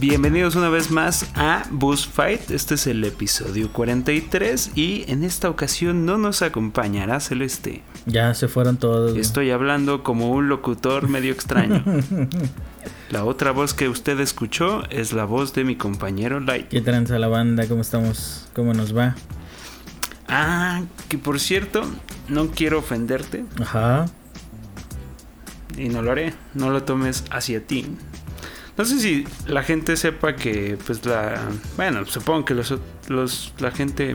Bienvenidos una vez más a Bus Fight. Este es el episodio 43 y en esta ocasión no nos acompañará Celeste. Ya se fueron todos. Estoy hablando como un locutor medio extraño. La otra voz que usted escuchó es la voz de mi compañero Light. ¿Qué tranza la banda? ¿Cómo estamos? ¿Cómo nos va? Ah, que por cierto, no quiero ofenderte Ajá. y no lo haré. No lo tomes hacia ti. No sé si la gente sepa que, pues la. Bueno, supongo que los, los la gente.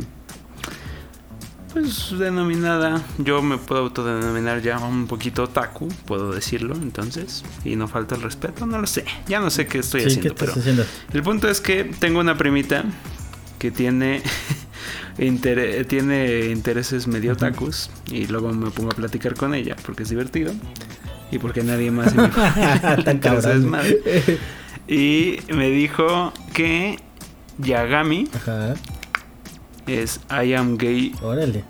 Pues denominada. Yo me puedo autodenominar ya un poquito otaku, puedo decirlo, entonces. Y no falta el respeto, no lo sé. Ya no sé qué estoy Sí, ¿qué haciendo, estás pero. haciendo? El punto es que tengo una primita que tiene. tiene intereses medio otakus y luego me pongo a platicar con ella porque es divertido y porque nadie más le Tan cabrón. y me dijo que Yagami Ajá. es I am gay Órale.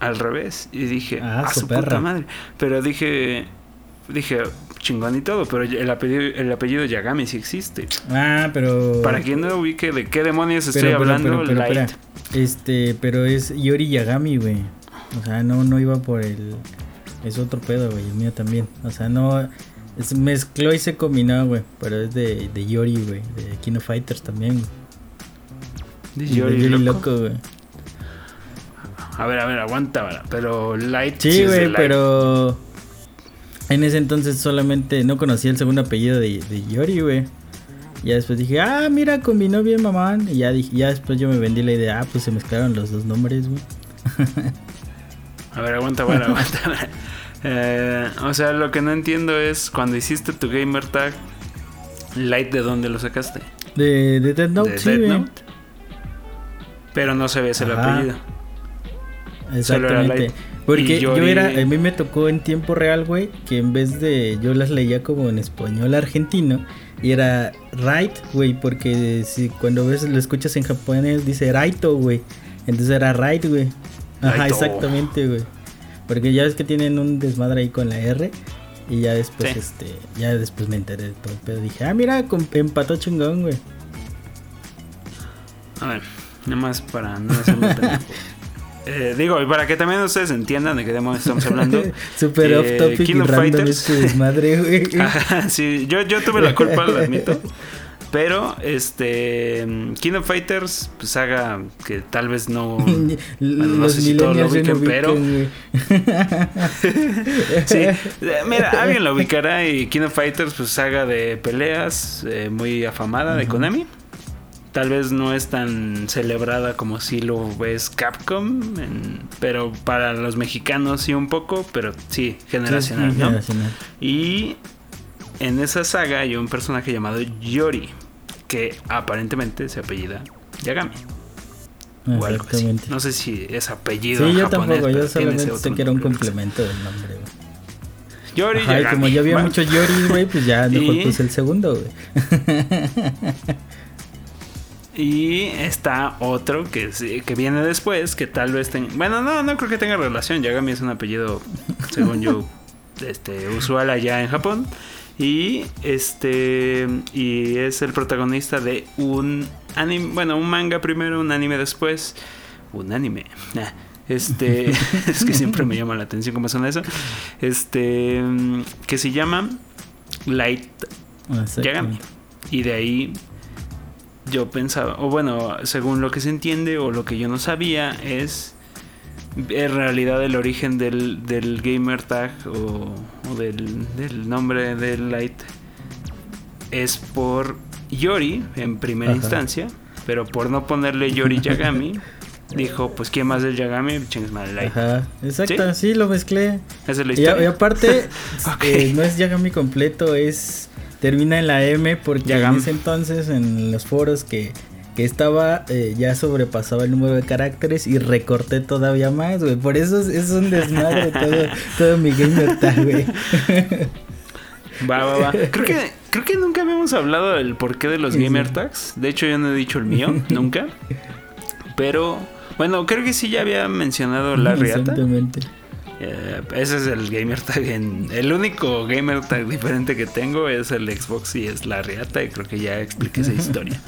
al revés y dije Ah, su perra. puta madre pero dije dije chingón y todo pero el apellido el apellido Yagami sí existe Ah, pero. para quien no ubique de qué demonios estoy Pero, hablando pero, Light. Este, pero es Yori Yagami, güey. O sea, no, no iba por el. Es otro pedo, güey. El mío también. O sea, no. Es, mezcló y se combinó, güey. Pero es de, de Yori, güey. De Kino Fighters también. güey. De Yori loco. güey. A ver, a ver, aguanta. Pero Light Sí, güey, pero en ese entonces solamente no conocía el segundo apellido de, de Yori, güey. Ya después dije, ah, mira, combinó bien mamán. Y ya dije, ya después yo me vendí la idea, ah, pues se mezclaron los dos nombres, güey. A ver, aguanta, aguanta. vara. Eh, o sea, lo que no entiendo es cuando hiciste tu gamer tag, Light, ¿de dónde lo sacaste? De, de Death Note, ¿De sí, güey. Note? Pero no sabías el Ajá. apellido. Solo era Exactamente. Light. Porque yo era, a mí me tocó en tiempo real, güey, que en vez de, yo las leía como en español argentino, y era right, güey, porque si cuando ves, lo escuchas en japonés, dice raito, güey. Entonces era right, güey. Ajá, exactamente, güey. Porque ya ves que tienen un desmadre ahí con la R. Y ya después, Sí. este, ya después me enteré de todo el pedo. Dije, ah, mira, empató chingón, güey. A ver, nada más para no hacerme. Eh, digo, y para que también ustedes entiendan de qué demonios estamos hablando. Super eh, off topic y King of Fighters. este desmadre, güey. Ajá, sí, yo, yo tuve la culpa, lo admito. Pero, este. King of Fighters, pues saga que tal vez no. Bueno, no sé si todos lo no ubiquen, pero-. Sí, eh, mira, alguien lo ubicará. Y King of Fighters, pues saga de peleas eh, muy afamada de. Konami. Tal vez no es tan celebrada como si lo ves Capcom, en- pero para los mexicanos sí un poco, pero sí, generacional, Sí, ¿no? generacional. Y en esa saga hay un personaje llamado Yori, que aparentemente se apellida Yagami. O algo así. Exactamente. No sé si es apellido Sí, en yo japonés, tampoco, yo solamente sé que era un complemento del nombre, güey. Yori Ajá, y Yagami. como ya había Bueno, muchos Yoris, güey, pues ya mejor Y- puse el segundo, güey. Y está otro que, que viene después, que tal vez tenga... Bueno, no, no creo que tenga relación. Yagami es un apellido, según yo, este, usual allá en Japón. Y este y es el protagonista de un anime, bueno, un manga primero, un anime después, un anime. Nah, Este, es que siempre me llama la atención cómo suena eso. Este, mm, que se llama Light Yagami. Exactamente. Y de ahí yo pensaba, o bueno, según lo que se entiende o lo que yo no sabía es en realidad el origen del, del gamer tag o, o del, del nombre del Light es por Yori en primera Ajá. instancia, pero por no ponerle Yori Yagami, dijo, pues ¿quién más es Yagami? Chingues madre, Light. Ajá, exacto, sí, lo mezclé. Esa es la Y, a- y historia. aparte, eh, no es Yagami completo, es. Termina en la M porque Yagami. en ese entonces en los foros que, que estaba eh, ya sobrepasaba el número de caracteres y recorté todavía más, güey. Por eso es, es un desmadre todo, todo mi gamer tag, güey. Va, va, va. Creo que, creo que nunca habíamos hablado del porqué de los Sí, gamer tags. De hecho, yo no he dicho el mío, nunca. Pero, bueno, creo que sí ya había mencionado la riata. Exactamente. Eh, ese es el gamer tag. En, el único gamer tag diferente que tengo es el Xbox y es la riata. Y creo que ya expliqué esa historia.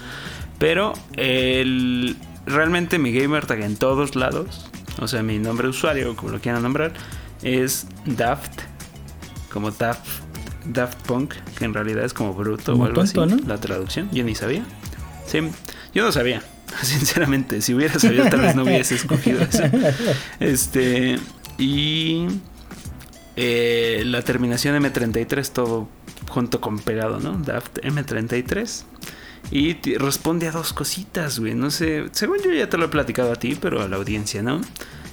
Pero el, realmente mi gamer tag en todos lados, o sea, mi nombre de usuario, como lo quieran nombrar, es Daft. Como Daft, Daft Punk, que en realidad es como bruto o algo así. La traducción, yo ni sabía. Sí, yo no sabía. Sinceramente, si hubiera sabido, tal vez no hubiese escogido eso. Este. Y. Eh, la terminación M33, todo junto con pegado, ¿no? Daft M33. Y responde a dos cositas, güey. No sé, según yo ya te lo he platicado a ti, pero a la audiencia, ¿no?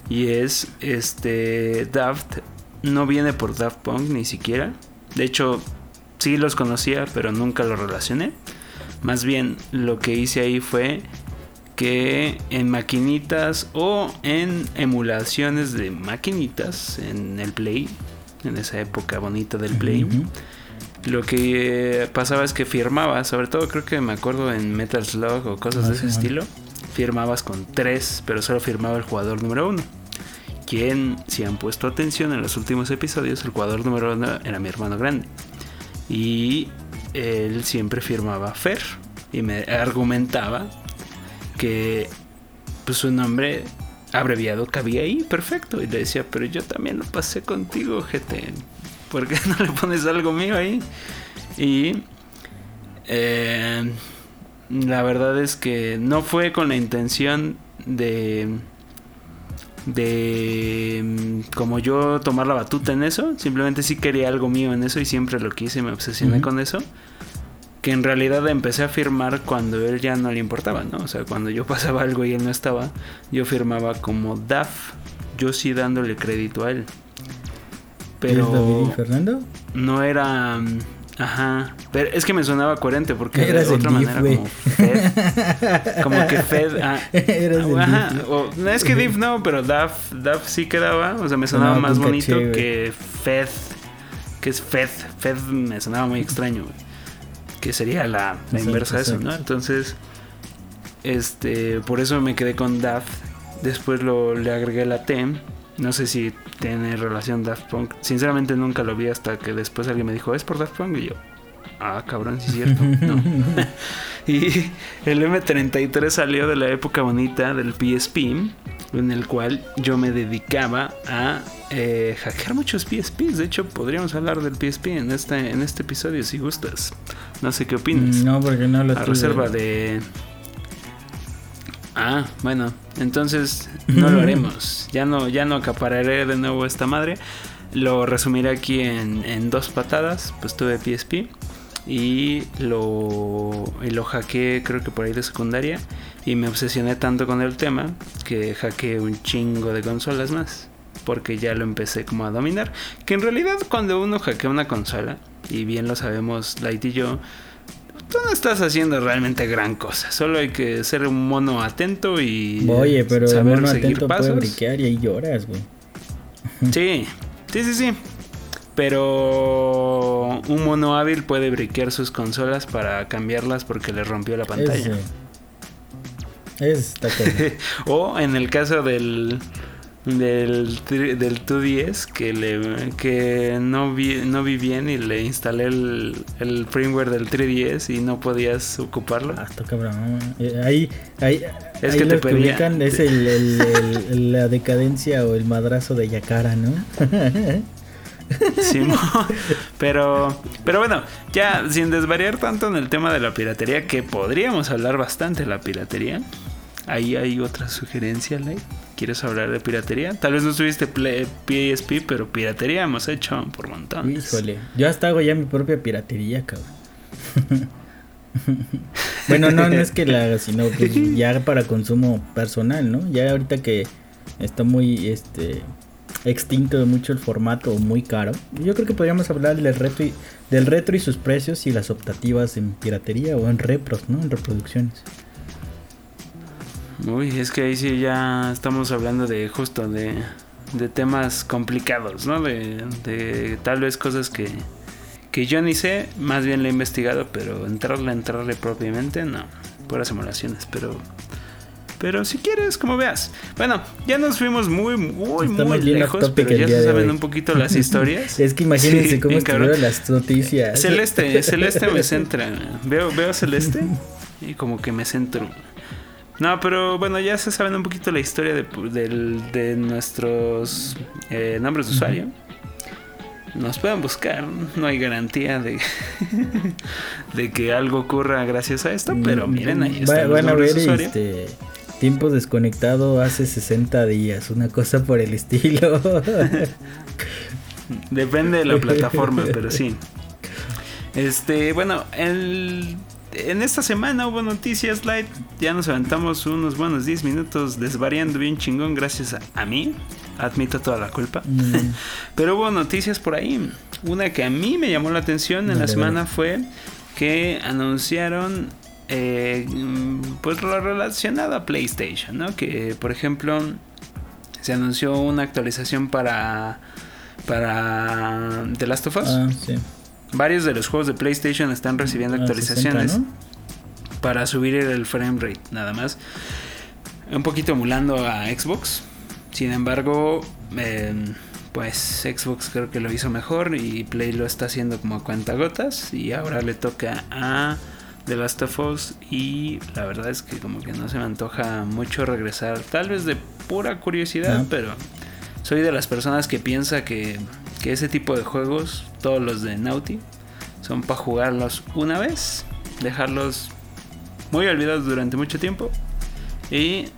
Y es, este, Daft no viene por Daft Punk ni siquiera. De hecho, sí los conocía, pero nunca los relacioné. Más bien, lo que hice ahí fue que en maquinitas o en emulaciones de maquinitas en el Play, en esa época bonita del Play, lo que pasaba es que firmaba, sobre todo creo que me acuerdo en Metal Slug o cosas de ese estilo, firmabas con tres, pero solo firmaba el jugador número uno. Quien, si han puesto atención en los últimos episodios, el jugador número uno era mi hermano grande. Y él siempre firmaba Fer y me argumentaba que pues su nombre abreviado cabía ahí, perfecto. Y le decía, pero yo también lo pasé contigo, GT. ¿Por qué no le pones algo mío ahí? Y eh, la verdad es que no fue con la intención de de como yo tomar la batuta en eso, simplemente sí quería algo mío en eso y siempre lo quise, me obsesioné con eso. Que en realidad empecé a firmar cuando él ya no le importaba, ¿no? O sea, cuando yo pasaba algo y él no estaba, yo firmaba como DAF, yo sí dándole crédito a él. Pero. David y Fernando? No era. Mm, ajá. Pero es que me sonaba coherente porque de otra manera como Fed. Como que Fed. Ah, ajá. O, no es que Div no, pero Daf, Daf sí quedaba. O sea, me sonaba más bonito que Fed. Que es Fed. Fed me sonaba muy extraño, Que sería la, la inversa de eso, ¿no? Entonces. Este. Por eso me quedé con Daf. Después lo, le agregué la T no sé si tiene relación Daft Punk. Sinceramente nunca lo vi hasta que después alguien me dijo, ¿es por Daft Punk? Y yo, ah, cabrón, sí es cierto. y el M33 salió de la época bonita del PSP, en el cual yo me dedicaba a eh, hackear muchos PSPs. De hecho, podríamos hablar del PSP en este, en este episodio si gustas. No sé qué opinas. No, porque no lo A reserva de Ah, bueno, entonces no lo haremos. Ya no, ya no acapararé de nuevo esta madre. Lo resumiré aquí en, dos patadas. Pues tuve PSP y lo, y lo hackeé creo que por ahí de secundaria. Y me obsesioné tanto con el tema que hackeé un chingo de consolas más. Porque ya lo empecé como a dominar. Que en realidad cuando uno hackea una consola, y bien lo sabemos Light y yo, tú no estás haciendo realmente gran cosa. Solo hay que ser un mono atento y Oye, pero saber mono seguir atento pasos. puede briquear y ahí lloras, güey. Sí, sí, sí, sí. Pero un mono hábil puede briquear sus consolas para cambiarlas porque le rompió la pantalla. Es, está o en el caso del del, del 2DS que, le, que no, vi, no vi bien y le instalé el, el firmware del 3DS y no podías ocuparlo. Ah, cabrón. Eh, ahí, ahí, es que te publican es el, el, la decadencia o el madrazo de Yakara, ¿no? Sí, pero, pero bueno, ya sin desvariar tanto en el tema de la piratería, que podríamos hablar bastante de la piratería. Ahí hay otra sugerencia, Ley. ¿Quieres hablar de piratería? Tal vez no subiste PSP, pero piratería hemos hecho por montones. Híjole, yo hasta hago ya mi propia piratería, cabrón. bueno, no, no es que la haga, sino que ya para consumo personal, ¿no? Ya ahorita que está muy este extinto mucho el formato muy caro. Yo creo que podríamos hablar del retro y, del retro y sus precios y las optativas en piratería o en repros, ¿no? En reproducciones. Uy, es que ahí sí ya estamos hablando de justo de, de temas complicados, ¿no? De, de tal vez cosas que, que yo ni sé, más bien le he investigado, pero entrarle, entrarle propiamente, no, puras simulaciones, pero... Pero si quieres, como veas. Bueno, ya nos fuimos muy, muy, Estamos muy lejos, pero ya se saben un poquito las historias. Es que imagínense Sí, cómo estuvieron las noticias. Celeste, Celeste me centra. Veo, veo Celeste y como que me centro. No, pero bueno, ya se saben un poquito la historia de, del- de nuestros eh, nombres de usuario. Nos pueden buscar, no hay garantía de, de que algo ocurra gracias a esto, pero miren, ahí Mm, están los Van a nombres de usuario. este tiempo desconectado hace 60 días, una cosa por el estilo. Depende de la plataforma, pero sí. Este, bueno, el, en esta semana hubo noticias light. Ya nos aventamos unos buenos 10 minutos desvariando bien chingón gracias a, a mí. Admito toda la culpa. Mm, Pero hubo noticias por ahí. Una que a mí me llamó la atención en la semana fue que anunciaron eh, pues lo relacionado a PlayStation, ¿no? Que por ejemplo se anunció una actualización para para The Last of Us. ah, sí. Varios de los juegos de PlayStation están recibiendo Ah, actualizaciones 60, ¿no? para subir el frame rate, nada más. Un poquito emulando a Xbox. Sin embargo, eh, pues Xbox creo que lo hizo mejor y Play lo está haciendo como a cuentagotas. Y ahora le toca a The Last of Us. Y la verdad es que como que no se me antoja mucho regresar. Tal vez de pura curiosidad, No. pero soy de las personas que piensa que, que ese tipo de juegos, todos los de Naughty, son para jugarlos una vez, dejarlos muy olvidados durante mucho tiempo y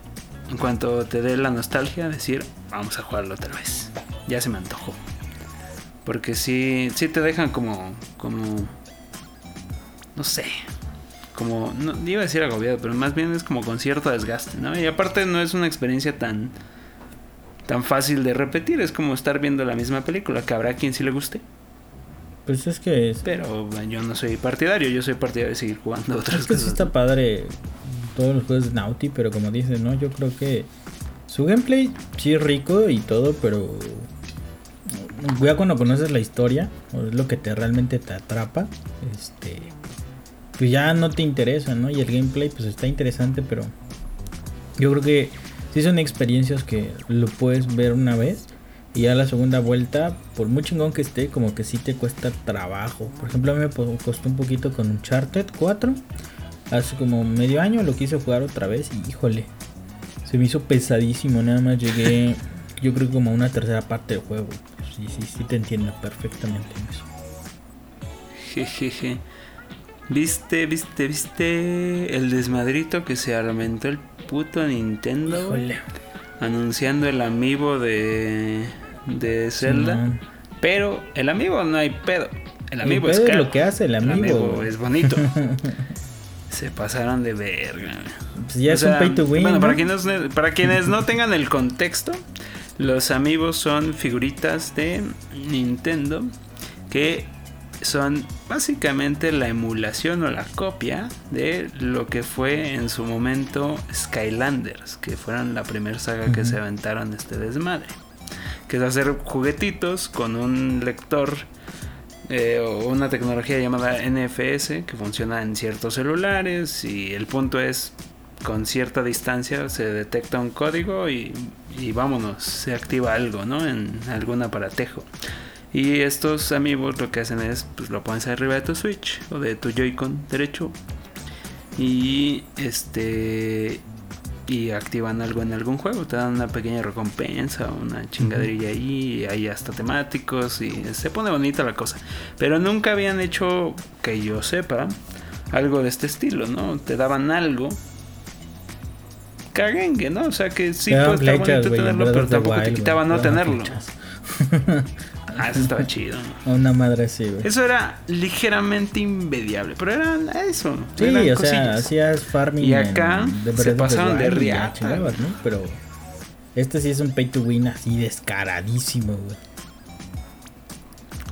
en cuanto te dé la nostalgia decir vamos a jugarlo otra vez. Ya se me antojó. Porque sí, sí te dejan como, como, no sé, como, no iba a decir agobiado, pero más bien es como con cierto desgaste, ¿no? Y aparte no es una experiencia tan, tan fácil de repetir, es como estar viendo la misma película, que habrá quien sí le guste, Pues es que es, pero bueno, yo no soy partidario, yo soy partidario de seguir jugando otras es que sí cosas. está padre todos los juegos de Naughty, pero como dices, ¿no? Yo creo que su gameplay sí es rico y todo, pero ya cuando conoces la historia, o es lo que te realmente te atrapa, este pues ya no te interesa, ¿no? Y el gameplay pues está interesante, pero yo creo que sí son experiencias que lo puedes ver una vez y ya la segunda vuelta, por muy chingón que esté, como que sí te cuesta trabajo. Por ejemplo, a mí me costó un poquito con Uncharted 4. Hace como medio año lo quise jugar otra vez y híjole, se me hizo pesadísimo. Nada más llegué, yo creo como a una tercera parte del juego. Sí, sí, sí te entiendo perfectamente en eso. Jejeje. ¿Viste, viste, viste el desmadrito que se aumentó el puto Nintendo? Híjole. Anunciando el amiibo de, de Zelda. Pero el amiibo no hay pedo. El amiibo es es caro. lo que hace el amiibo. es bonito. se pasaron de verga. Pues ya O es sea, un pay to win. Bueno, ¿no? para, quienes, para quienes no tengan el contexto, los amigos son figuritas de Nintendo que son básicamente la emulación o la copia de lo que fue en su momento Skylanders, que fueron la primera saga que se aventaron este desmadre. Que es hacer juguetitos con un lector eh, o una tecnología llamada NFS que funciona en ciertos celulares y el punto es con cierta distancia se detecta un código y, y vámonos, se activa algo, ¿no? En algún aparatejo. Y estos amigos lo que hacen es, pues lo pones arriba de tu Switch o de tu Joy-Con derecho y este y activan algo en algún juego, te dan una pequeña recompensa, una chingaderilla ahí, y hay hasta temáticos y se pone bonita la cosa. Pero nunca habían hecho, que yo sepa, algo de este estilo, ¿no? Te daban algo. Cagengue, ¿no? O sea que sí puede estar bonito tenerlo, pero tampoco te quitaba no tenerlo. Ah, eso estaba chido. Una madre así, güey. Eso era ligeramente invidiable, pero era eso. Sí, eran o sea, hacías farming. Y acá en se pasaron de riata. Pero este sí es un pay to win así descaradísimo, güey.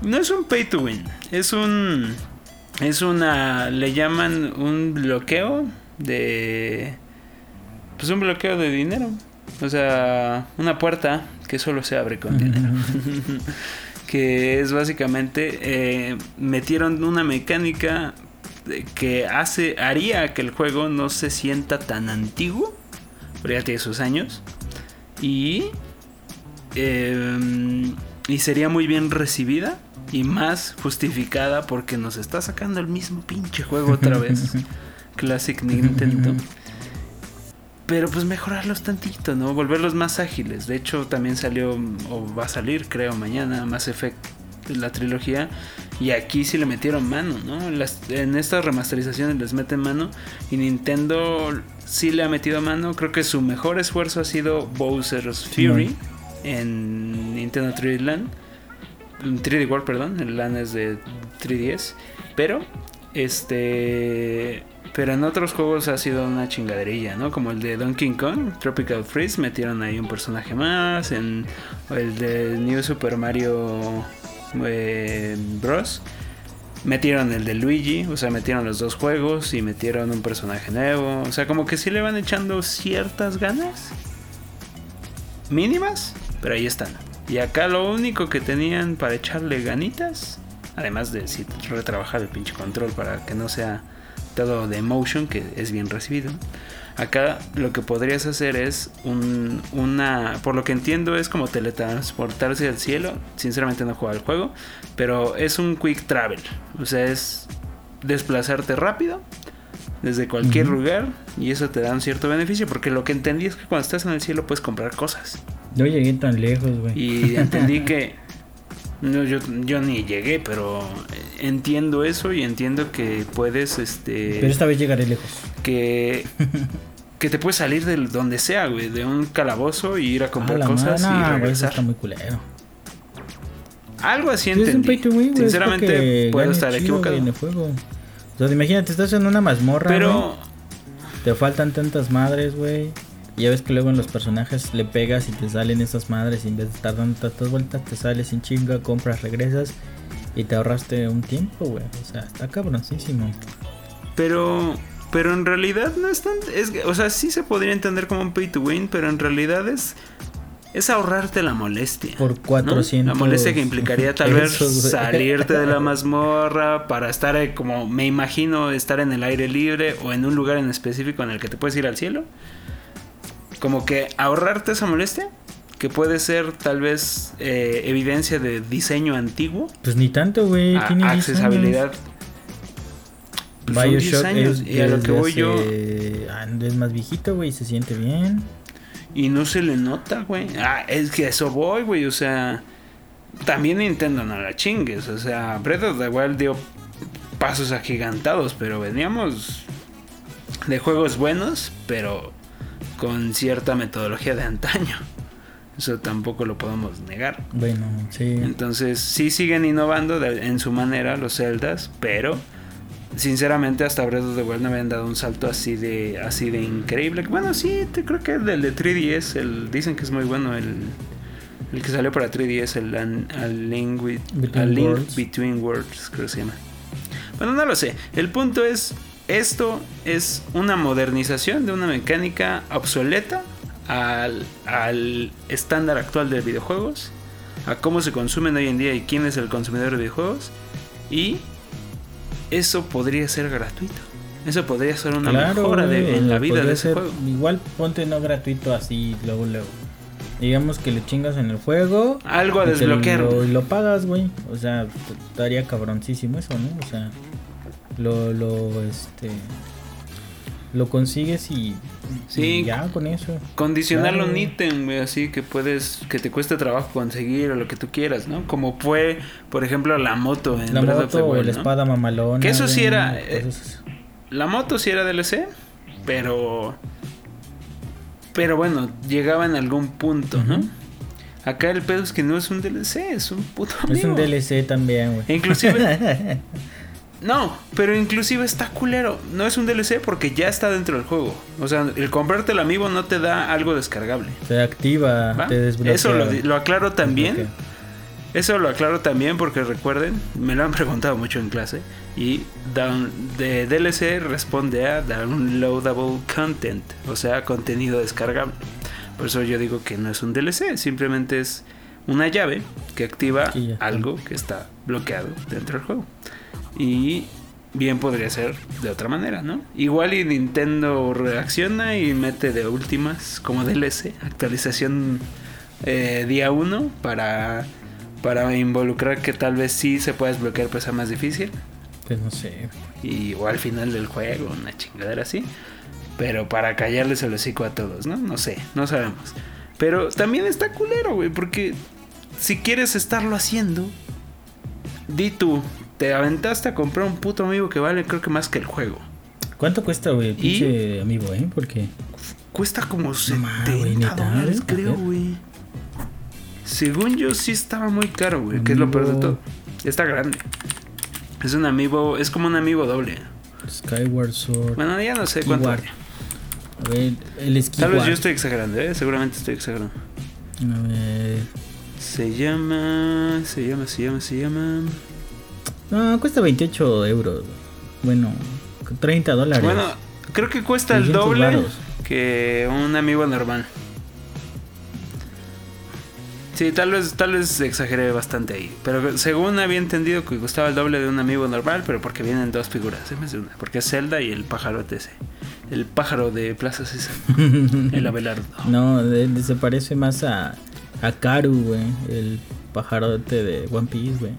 No es un pay to win, es un es una le llaman un bloqueo de pues un bloqueo de dinero. O sea, una puerta que solo se abre con dinero. que es básicamente eh, metieron una mecánica que hace haría que el juego no se sienta tan antiguo pero ya tiene sus años. Y, eh, y sería muy bien recibida y más justificada porque nos está sacando el mismo pinche juego otra vez. Classic Nintendo. Pero pues mejorarlos tantito, ¿no? Volverlos más ágiles. De hecho, también salió, o va a salir, creo, mañana, Mass Effect, la trilogía. Y aquí sí le metieron mano, ¿no? Las, en estas remasterizaciones les meten mano. Y Nintendo sí le ha metido mano. Creo que su mejor esfuerzo ha sido Bowser's Fury en Nintendo 3D Land. 3D World, perdón. El LAN es de 3DS. Pero, este pero en otros juegos ha sido una chingaderilla, ¿no? Como el de Donkey Kong, Tropical Freeze, metieron ahí un personaje más. En el de New Super Mario eh, Bros. Metieron el de Luigi, o sea, metieron los dos juegos y metieron un personaje nuevo. O sea, como que sí le van echando ciertas ganas. Mínimas, pero ahí están. Y acá lo único que tenían para echarle ganitas, además de sí, retrabajar el pinche control para que no sea todo de motion que es bien recibido. Acá lo que podrías hacer es un, una, por lo que entiendo es como teletransportarse al cielo. Sinceramente no he jugado el juego, pero es un quick travel, o sea es desplazarte rápido desde cualquier lugar y eso te da un cierto beneficio porque lo que entendí es que cuando estás en el cielo puedes comprar cosas. No llegué tan lejos, güey. Y entendí que no, yo, yo ni llegué, pero entiendo eso y entiendo que puedes, este... Pero esta vez llegaré lejos. Que... que te puedes salir de donde sea, güey, de un calabozo y ir a comprar cosas y regresar. está muy culero. Algo así entendí. Sinceramente, puedo estar equivocado. En el juego. O sea, imagínate, estás en una mazmorra. Pero. Te faltan tantas madres, güey. Ya ves que luego en los personajes le pegas y te salen esas madres y en vez de estar dando tantas vueltas, te sales sin chinga, compras, regresas y te ahorraste un tiempo, güey. O sea, está cabroncísimo. Pero, pero en realidad no es tan. Es, o sea, sí se podría entender como un pay to win, pero en realidad es. Es ahorrarte la molestia. Por 400. La molestia que implicaría tal vez salirte de la mazmorra para estar eh, como me imagino estar en el aire libre o en un lugar en específico en el que te puedes ir al cielo. Como que ahorrarte esa molestia que puede ser tal vez eh, evidencia de diseño antiguo. Pues ni tanto, güey. Tiene accesibilidad. Pues Bioshock es, y a lo que voy yo ah, es más viejito, güey, se siente bien. Y no se le nota, güey. Ah, es que eso voy, güey, o sea, también Nintendo no la chingues, o sea, Breath of the Wild dio pasos agigantados, pero veníamos de juegos buenos, pero con cierta metodología de antaño. Eso tampoco lo podemos negar. Bueno, sí. Entonces, sí siguen innovando en su manera los Zeldas, pero sinceramente hasta Breath of the Wild no habían dado un salto así de así de increíble. Bueno, sí, te, creo que el de 3DS, el, dicen que es muy bueno el, el que salió para 3DS, el Link, Link Between Worlds, creo que se llama. Bueno, no lo sé. El punto es, esto es una modernización de una mecánica obsoleta al, estándar actual de videojuegos, a cómo se consumen hoy en día y quién es el consumidor de videojuegos. Y eso podría ser gratuito. Eso podría ser una mejora en la vida de ese juego. Igual ponte no gratuito así, luego, luego. Digamos que le chingas en el juego. Algo a desbloquear. Y lo, pagas, güey. O sea, estaría cabroncísimo eso, ¿no? O sea, lo, lo, este lo consigues y, sí, ya con eso. Condicionarlo un ítem, así que puedes, que te cueste trabajo conseguir o lo que tú quieras, ¿no? Como fue, por ejemplo, la moto en La moto o la espada mamalona. Que eso sí era... Eh, la moto sí era DLC, pero... Pero bueno, llegaba en algún punto, ¿no? Acá el pedo es que no es un DLC, es un puto amigo. Es un DLC también, güey. Inclusive... No, pero inclusive está culero. No es un DLC porque ya está dentro del juego. O sea, el comprarte el amiibo no te da algo descargable. Te activa, te desbloquea. Eso lo, aclaro también. Eso lo aclaro también porque recuerden, me lo han preguntado mucho en clase. Y down, de DLC responde a downloadable content, o sea, contenido descargable. Por eso yo digo que no es un DLC, simplemente es una llave que activa algo que está bloqueado dentro del juego. Y bien podría ser de otra manera, ¿no? Igual y Nintendo reacciona y mete de últimas como DLC, actualización eh, día 1 para, para involucrar que tal vez sí se pueda desbloquear pues más difícil. Pues no sé. Y, o al final del juego, una chingadera así. Pero para callarles el hocico a todos, ¿no? No sé, no sabemos. Pero también está culero, güey, porque si quieres estarlo haciendo, di tú, te aventaste a comprar un puto amigo que vale creo que más que el juego. ¿Cuánto cuesta, güey, el pinche amigo, eh? Porque... Cuesta como 70 dólares, creo, güey. Según yo sí estaba muy caro, güey, que es lo peor de todo. Está grande. Es un amigo, es como un amigo doble. Skyward Sword. Bueno, ya no sé cuánto. A ver, el esquí. Tal vez yo estoy exagerando, ¿eh? Seguramente estoy exagerando. A ver. Se llama. Se llama, se llama, se llama. No, cuesta 28 euros. Bueno, 30 dólares. Bueno, creo que cuesta el doble que un amigo normal. Sí, tal vez, tal vez exageré bastante ahí. Pero según había entendido que costaba el doble de un amigo normal, pero porque vienen dos figuras, una. Porque es Zelda y el pájarote ese. El pájaro de Plaza César. el Abelardo. No, se parece más a, a Karu, güey. El pajarote de One Piece, güey.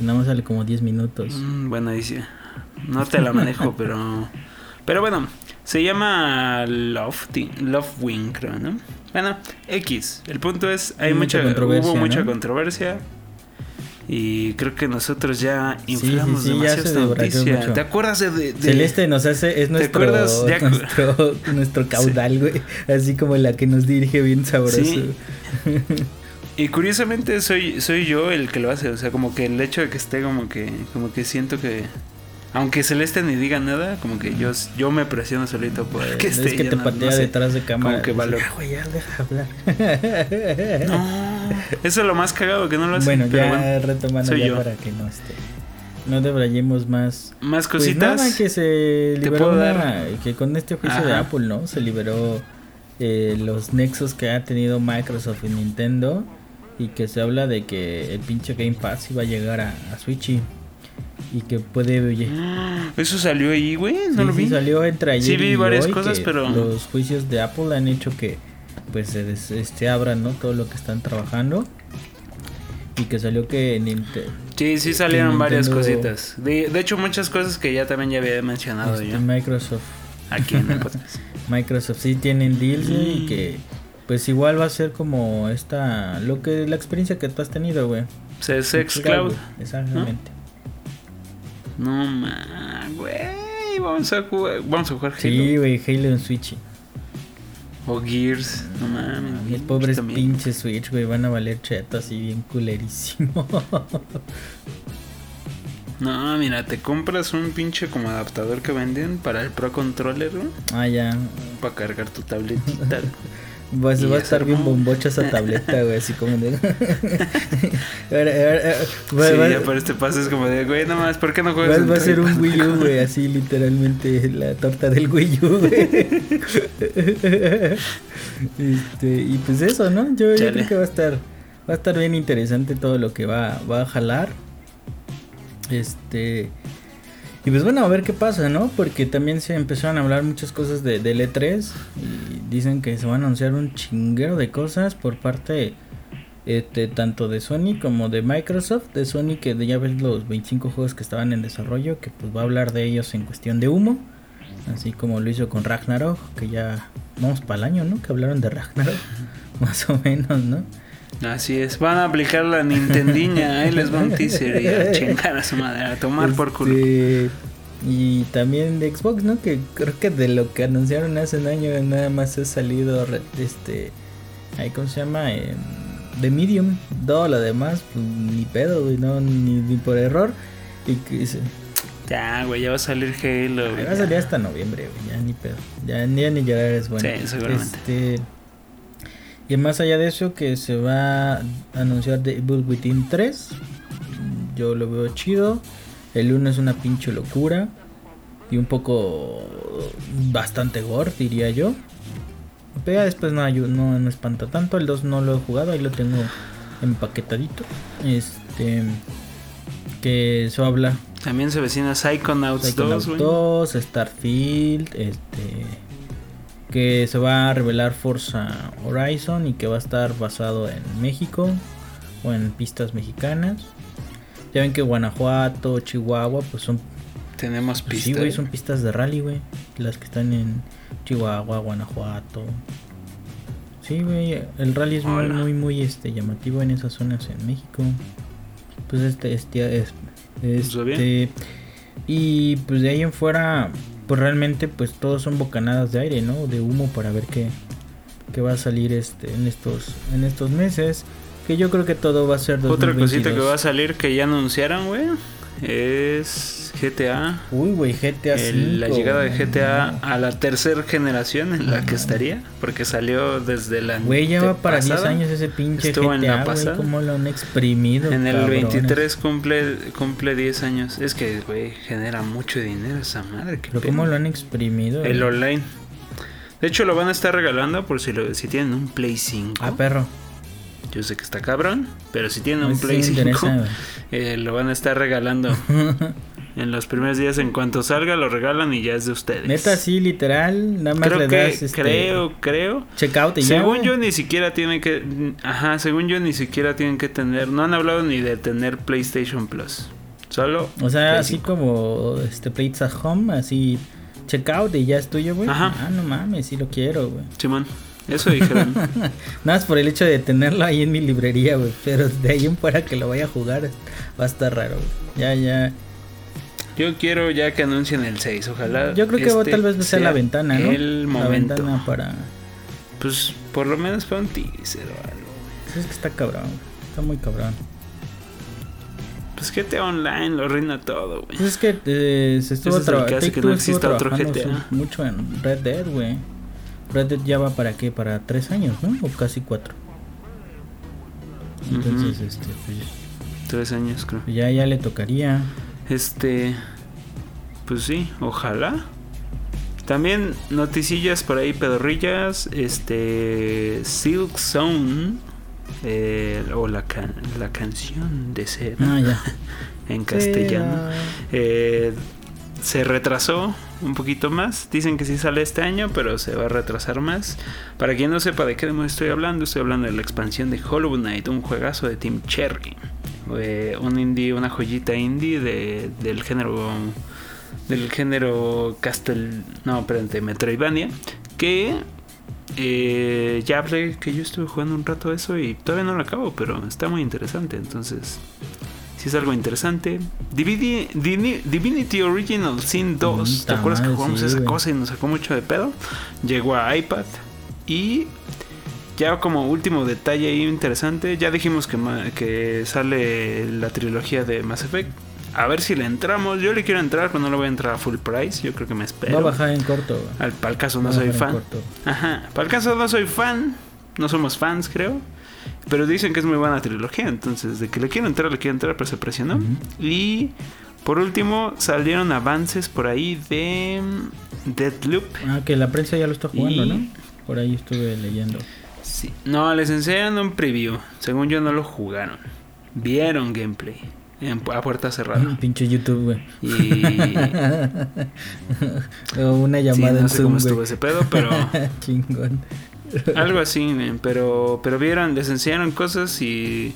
Nada más sale como 10 minutos. Mm, bueno, dice. No te la manejo, pero. Pero bueno, se llama Love, Love Wing, creo, ¿no? Bueno, X. El punto es, hay mucha, controversia, hubo mucha controversia. Y creo que nosotros ya inflamos sí, demasiado noticia. ¿Te acuerdas de, Celeste nos hace, es nuestro, nuestro, nuestro, caudal, güey. Así como la que nos dirige bien sabroso. y curiosamente soy, soy yo el que lo hace. O sea, como que el hecho de que esté como que, como que siento que aunque Celeste ni diga nada, como que yo, yo me presiono solito por que esté. Es que te patea detrás de cámara. Como que valor. Ah, güey, ya deja hablar. no, eso es lo más cagado que no lo hace. Bueno, ya retomando ya para que no esté. No debrayemos más. Más pues cositas. nada, que se liberó que con este juicio de Apple, ¿no? Se liberó eh, los nexos que ha tenido Microsoft y Nintendo. Y que se habla de que el pinche Game Pass iba a llegar a, a Switch. Y y que puede oye. Eso salió ahí, güey, no lo vi. Sí, salió entre ayer Sí vi varias cosas, pero los juicios de Apple han hecho que pues se este abran, ¿no? Todo lo que están trabajando. Y que salió que Nintendo Sí, sí salieron varias cositas. De, de, hecho muchas cosas que ya también ya había mencionado este, yo. Microsoft. Aquí en el. Microsoft sí tienen deals y que pues igual va a ser como esta lo que la experiencia que tú has tenido, güey. Sex Cloud. Exactamente. No man, güey. Vamos a jugar, vamos a jugar Halo. Sí, güey, Halo en Switch. O Gears, no mames. Los pobres pinches Switch, güey, van a valer cheto así bien culerísimo. No, mira, te compras un pinche como adaptador que venden para el Pro Controller, ¿no? Ah, ya. Para cargar tu tabletita. Pues va a estar bien bombocha esa tableta, güey, así como de. sí, ya por este paso es como de, güey, no más, ¿por qué no juegas? Va, a ser un Wii U, güey, así literalmente la torta del Wii U, güey. este, y pues eso, ¿no? Yo, yo, creo que va a estar, va a estar bien interesante todo lo que va, va a jalar. Este. Y pues bueno, a ver qué pasa, ¿no? Porque también se empezaron a hablar muchas cosas de, de E3 y dicen que se van a anunciar un chinguero de cosas por parte este, tanto de Sony como de Microsoft. De Sony que ya ves los 25 juegos que estaban en desarrollo, que pues va a hablar de ellos en cuestión de humo. Así como lo hizo con Ragnarok, que ya vamos para el año, ¿no? Que hablaron de Ragnarok, más o menos, ¿no? Así es, van a aplicar la Nintendiña, ahí les va un teaser y a chingar a su madre, a tomar por culo. Este, y también de Xbox, ¿no? Que creo que de lo que anunciaron hace un año nada más ha salido este ahí cómo se llama eh, de Medium, todo lo demás pues, ni pedo, güey, no ni, por error y que ya, güey, ya va a salir Halo, güey. Va a salir hasta noviembre, güey, ya ni pedo. Ya ni, ni llorar es bueno. Sí, seguramente. Este, y más allá de eso, que se va a anunciar The Evil Within 3. Yo lo veo chido. El 1 es una pinche locura. Y un poco. Bastante gore, diría yo. Pero después no, no, no espanta tanto. El 2 no lo he jugado, ahí lo tengo empaquetadito. Este. Que eso habla. También se vecina Psychonauts, Psychonauts 2, 2, Starfield, este que se va a revelar Forza Horizon y que va a estar basado en México o en pistas mexicanas. Ya ven que Guanajuato, Chihuahua, pues son tenemos pistas. Sí, güey, son pistas de rally, güey. Las que están en Chihuahua, Guanajuato. Sí, güey, el rally es muy, muy, muy este, llamativo en esas zonas en México. Pues este, este, este, y pues de ahí en fuera, pues realmente, pues todos son bocanadas de aire, ¿no? De humo para ver qué, qué va a salir este, en estos, en estos meses. Que yo creo que todo va a ser 2022. Otra cosita que va a salir que ya anunciaron, güey, es GTA. Uy, güey, GTA La llegada de GTA a la tercera generación en la que estaría, porque salió desde la. Güey, ya va para 10 años ese pinche Estuvo GTA, en la pasada. ¿Cómo lo han exprimido? En el 23 cumple, cumple 10 años. Es que, güey, genera mucho dinero esa madre. Pero ¿cómo lo han exprimido? El online. De hecho, lo van a estar regalando por si, lo, si tienen un Play 5. Ah, perro. Yo sé que está cabrón, pero si tienen un Play 5, eh, lo van a estar regalando. En los primeros días, en cuanto salga, lo regalan y ya es de ustedes. Neta, sí, literal. Nada más creo le que. Este, creo, creo. Checkout y Según ya, yo, ni siquiera tienen que. Ajá, según yo, ni siquiera tienen que tener. No han hablado ni de tener PlayStation Plus. Solo. O sea, así como este Plates at Home, así. Checkout y ya es tuyo, güey. Ajá. Ah, no mames, sí lo quiero, güey. Simón. Eso dijeron. Nada más por el hecho de tenerlo ahí en mi librería, güey. Pero de ahí en fuera que lo vaya a jugar va a estar raro, güey. Ya, ya. Yo quiero ya que anuncien el 6, ojalá. Yo creo que este tal vez sea la ventana, ¿no? El momento. La ventana para. Pues por lo menos para un teaser o algo. Pues es que está cabrón, está muy cabrón. Pues GTA Online lo reina todo, güey. Pues es que eh, se estuvo trabajando. que no exista otro GTA. Mucho en Red Dead, güey. Red Dead ya va para qué? Para tres años, ¿no? O casi cuatro. Entonces, este, pues, Tres años, creo. Ya, ya le tocaría. Este. Pues sí, ojalá. También noticillas por ahí, pedorrillas. Este. Silk Zone. Eh, o la, la canción de ser Ah, ya. en castellano. Eh, se retrasó un poquito más. Dicen que sí sale este año, pero se va a retrasar más. Para quien no sepa de qué demo estoy hablando, estoy hablando de la expansión de Hollow Knight, un juegazo de Team Cherry. Un indie, una joyita indie de, del género del género Castle, no, espérate, Metroidvania, que eh, ya hablé que yo estuve jugando un rato eso y todavía no lo acabo, pero está muy interesante, entonces si es algo interesante. Divinity, Divinity Original Sin 2, ¿te acuerdas que jugamos esa cosa y nos sacó mucho de pedo? Llegó a iPad y ya como último detalle ahí interesante, ya dijimos que, que sale la trilogía de Mass Effect. A ver si le entramos. Yo le quiero entrar, pero no le voy a entrar a full price. Yo creo que me espero. Va a bajar en corto. Al, para el caso no soy fan. Ajá. Para el caso no soy fan. No somos fans, creo. Pero dicen que es muy buena trilogía. Entonces, de que le quiero entrar, le quiero entrar, pero se presionó. Y por último, salieron avances por ahí de Deadloop. Ah, que la prensa ya lo está jugando, ¿no? Por ahí estuve leyendo. No, les enseñan un preview. Según yo no lo jugaron. Vieron gameplay. a puerta cerrada. Pinche YouTube, güey. Y... una llamada no sé cómo estuvo ese pedo, pero... Chingón. Algo así, pero pero vieron, les enseñaron cosas y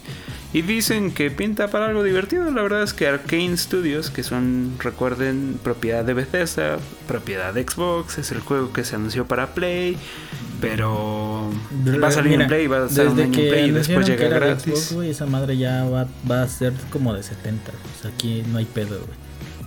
y dicen que pinta para algo divertido. La verdad es que Arkane Studios, que son, recuerden, propiedad de Bethesda, propiedad de Xbox, es el juego que se anunció para Play. Pero va a salir en Play, va a ser un año en Play y después llega gratis. esa madre ya va, va, a ser como de 70. O sea, aquí no hay pedo, güey.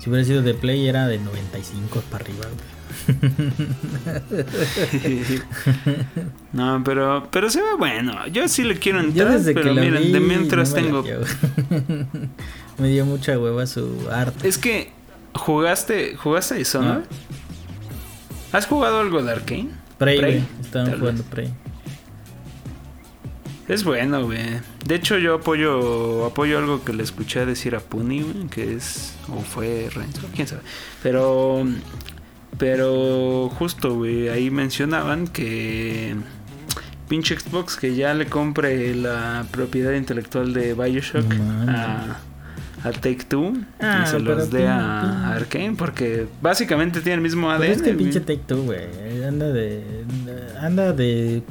Si hubiera sido de Play era de 95 para arriba, güey. no, pero pero se ve bueno. Yo sí le quiero entrar, pero miren, de mientras tengo. me dio mucha hueva su arte. Es que jugaste, jugaste eso, ¿no? ¿Ah? ¿Has jugado algo de Arkane? Prey, Prey estaban jugando Prey. Es bueno, güey. De hecho, yo apoyo apoyo algo que le escuché decir a Puni, que es o fue Renzo, quién sabe. Pero pero justo, güey, ahí mencionaban que pinche Xbox que ya le compre la propiedad intelectual de Bioshock a, a Take Two Ah, y se pero los dé a Arkane porque básicamente tiene el mismo ADN. Pero es que pinche Take Two, güey. Anda de. Anda de.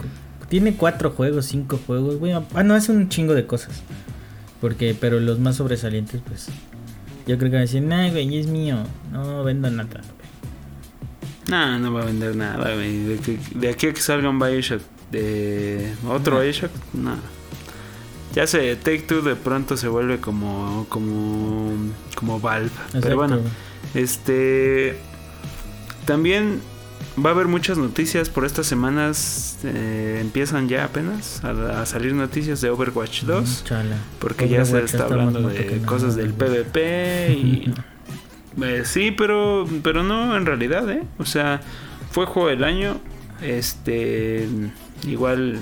Tiene cuatro juegos, cinco juegos, güey. Ah, no, es un chingo de cosas. Porque, pero los más sobresalientes, pues. Yo creo que van a decir, nah, güey, es mío. No vendo nada. Güey". No, no va a vender nada, güey. De, que- de aquí a que salga un Bioshock de otro Ajá. Bioshock, no. Ya sé, Take Two de pronto se vuelve como como como Valve. Pero bueno, este también va a haber muchas noticias por estas semanas. eh, empiezan ya apenas a, a salir noticias de Overwatch 2. Chala. Porque ya se está está hablando de cosas del. PvP y... Eh, sí, pero, pero no en realidad, ¿eh? O sea, fue juego del año. Este... Igual,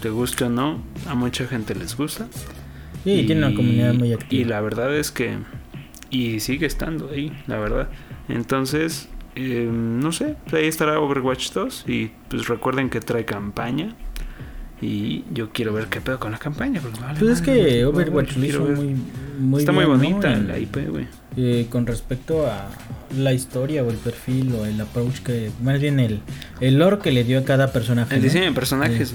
te guste o no, a mucha gente les gusta. Sí, tiene una comunidad muy Y activa. la verdad es que... Y sigue estando ahí, la verdad. Entonces, eh, no sé, ahí estará Overwatch 2 y pues recuerden que trae campaña. Y yo quiero ver qué pedo con la campaña. porque vale Pues es que no Overwatch lo hizo muy, muy Está muy bien, ¿no? bonita En- la IP, güey. eh, con respecto a la historia o el perfil o el approach que más bien el el lore que le dio a cada personaje El ¿no? diseño de personajes.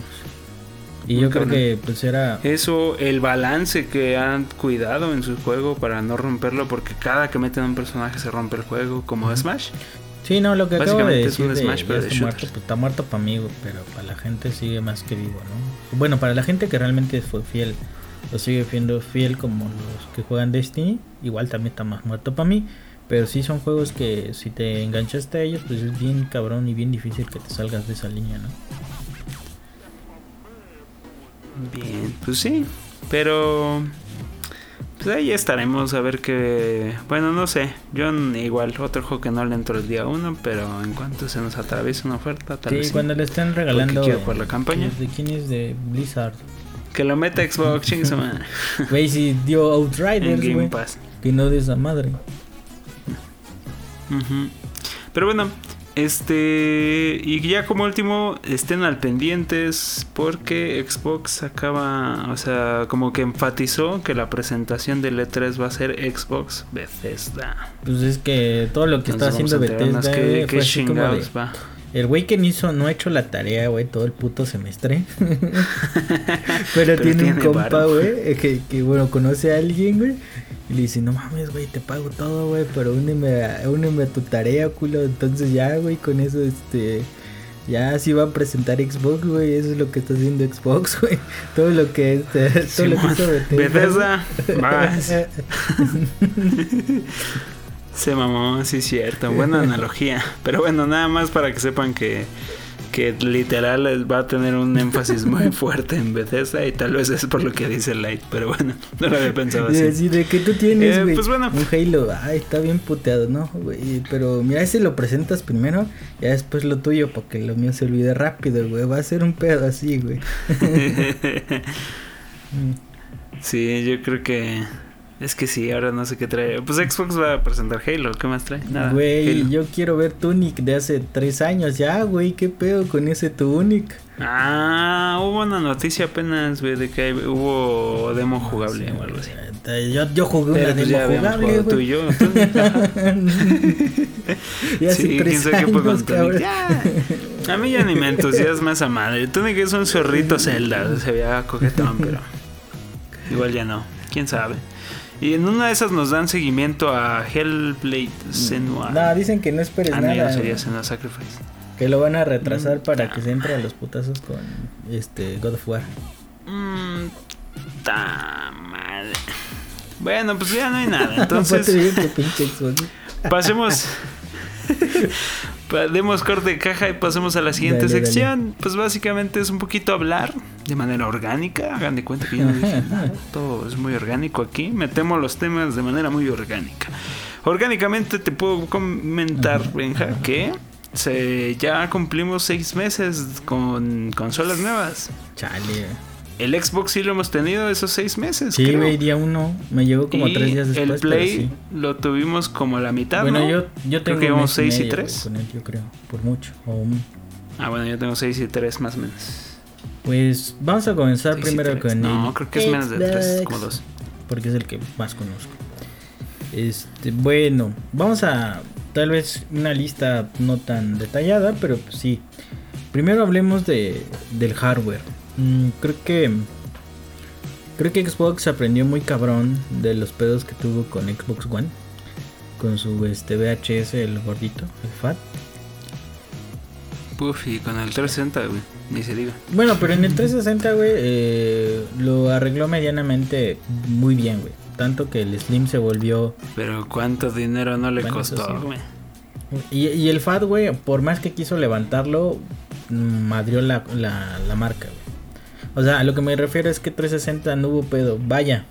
y yo creo que pues era Eso, el balance que han cuidado en su juego para no romperlo, porque cada que meten un personaje se rompe el juego, como Smash. Sí no lo que acabo de Básicamente es decir un de, Smash, ya pero de está muerto pues está muerto para mí pero para la gente sigue más que vivo no bueno para la gente que realmente fue fiel lo sigue siendo fiel como los que juegan Destiny igual también está más muerto para mí pero sí son juegos que si te enganchaste a ellos pues es bien cabrón y bien difícil que te salgas de esa línea no Bien, pues sí, pero pues ahí estaremos a ver qué. Bueno, no sé, yo igual, otro juego que no le entro el día uno, pero en cuanto se nos atraviese una oferta, tal Sí, vez sí. cuando le estén regalando. jugar la campaña. ¿De quién es? De Blizzard. Que lo meta Xbox, madre, Güey, si dio Outriders, Game güey. Pass. Que no de esa madre. Pero bueno, este. Y ya como último, estén al pendientes porque Xbox acaba. O sea, como que enfatizó que la presentación del E3 va a ser Xbox Bethesda. Pues es que todo lo que está Entonces haciendo a enterarnos Bethesda, qué fue así como de, chingados va. El güey que no hizo, no ha hecho la tarea, güey, todo el puto semestre. Pero, Pero tiene un compa, güey, eh, que, que, bueno, conoce a alguien, güey. Y le dice, no mames, güey, te pago todo, güey, pero úneme a, úneme a tu tarea, culo. Entonces ya, güey, con eso, este... Ya sí va a presentar Xbox, güey. Eso es lo que está haciendo Xbox, güey. Todo lo que este, todo lo que Bethesda. Se mamó, sí, cierto. Buena analogía. Pero bueno, nada más para que sepan que, que literal va a tener un énfasis muy fuerte en Bethesda y tal vez es por lo que dice Light. Pero bueno, no lo había pensado así. así de que tú tienes, Eh, pues bueno. Un Halo, ay, está bien puteado, ¿no? Pero mira, ese lo presentas primero, ya después lo tuyo, porque lo mío se olvide rápido, güey. Va a ser un pedo así, güey. Mm. sí, yo creo que. Es que sí, ahora no sé qué trae. Pues Xbox va a presentar Halo. ¿Qué más trae? Nada. Güey, yo quiero ver Tunic de hace tres años ya, güey. ¿Qué pedo con ese Tunic? Ah, hubo una noticia apenas, güey, de que hubo demo jugable o algo así. Yo, yo jugué Pero una pues demo ya jugable, jugado tú güey. y yo. entonces, ajá. Y hace Sí, quién sabe qué años, con Tunic. Ya. A mí ya ni me entusiasma esa madre. Tunic es un zorrito Zelda, se veía coquetón, pero igual ya no. Quién sabe. Y en una de esas nos dan seguimiento a Hellblade Senua. No, dicen que no esperes ah, nada. no sería. Senua Sacrifice. Que lo van a retrasar Mm, para ta que se entre a los putazos con este God of War. Mmm, ta madre. Bueno, pues ya no hay nada. Entonces, pinche pasemos. Demos corte de caja y pasemos a la siguiente Dale, dale. sección. Pues básicamente es un poquito hablar de manera orgánica. Hagan de cuenta que yo no dije nada. Todo es muy orgánico aquí. Metemos los temas de manera muy orgánica. Orgánicamente te puedo comentar, Benja, que se, ya cumplimos seis meses con consolas nuevas. Chale. El Xbox sí lo hemos tenido esos seis meses. Sí, güey, día uno. Me llegó como Y tres días después. El Play sí. lo tuvimos como la mitad. Bueno, ¿no? yo, yo Creo tengo que llevamos y seis y medio, tres. güey, con él, yo creo, por mucho. o Ah, bueno, yo tengo 6 y 3 más o menos. Pues vamos a comenzar Seis y primero tres. con No, el creo que es menos de 3, Xbox. como 2. porque es el que más conozco. Este, bueno, vamos a tal vez una lista no tan detallada, pero pues sí. Primero hablemos de, del hardware. Mm, creo que creo que Xbox aprendió muy cabrón de los pedos que tuvo con Xbox One, con su este VHS el gordito, el fat. Uf, y con el 360, güey, ni se diga. Bueno, pero en el 360, güey, eh, lo arregló medianamente muy bien, güey. Tanto que el Slim se volvió. Pero cuánto dinero no le Bueno, costó, güey. Y, y el Fat, güey, por más que quiso levantarlo, madrió la, la, la marca, güey. O sea, a lo que me refiero es que 360 no hubo pedo. Vaya,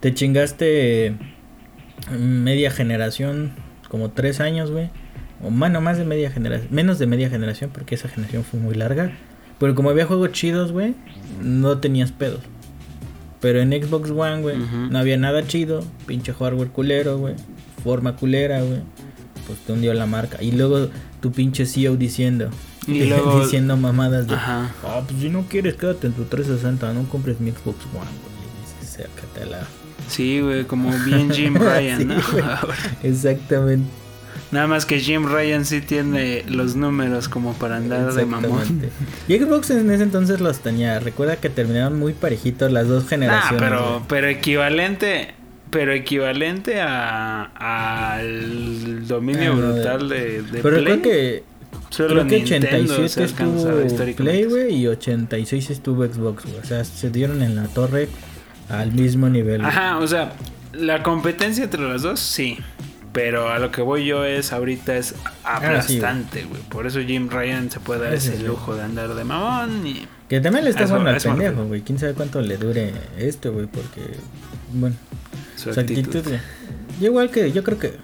te chingaste media generación, como tres años, güey. O bueno, más de media generación, menos de media generación, porque esa generación fue muy larga. Pero como había juegos chidos, güey, no tenías pedos. Pero en Xbox One, güey, no había nada chido. Pinche hardware culero, güey. Forma culera, güey. Pues te hundió la marca. Y luego tu pinche CEO diciendo. Y luego- diciendo mamadas de. Ajá. Ah, pues si no quieres, quédate en tu 360. No compres mi Xbox One, güey. "Acércate a la. Sí, güey, como bien Jim Ryan, Sí, ¿no? Exactamente. Nada más que Jim Ryan sí tiene los números como para andar de mamón. Y Xbox en ese entonces los tenía. Recuerda que terminaron muy parejitos las dos generaciones. pero, güey. pero equivalente, pero equivalente a al dominio Ah, brutal de, de Pero Play. creo que Solo Creo que Nintendo 87 se alcanzaba estuvo. Play, güey, y 86 estuvo Xbox, güey. O sea, se dieron en la torre al mismo nivel. Ajá, o sea, la competencia entre las dos, sí. Pero a lo que voy yo es, ahorita es aplastante, güey. Por eso Jim Ryan se puede dar Ese luego de andar de mamón y... Que también le está jugando al pendejo, güey. Quién sabe cuánto le dure esto, güey, porque. Bueno, Su actitud. actitud. Yo igual que, yo creo que.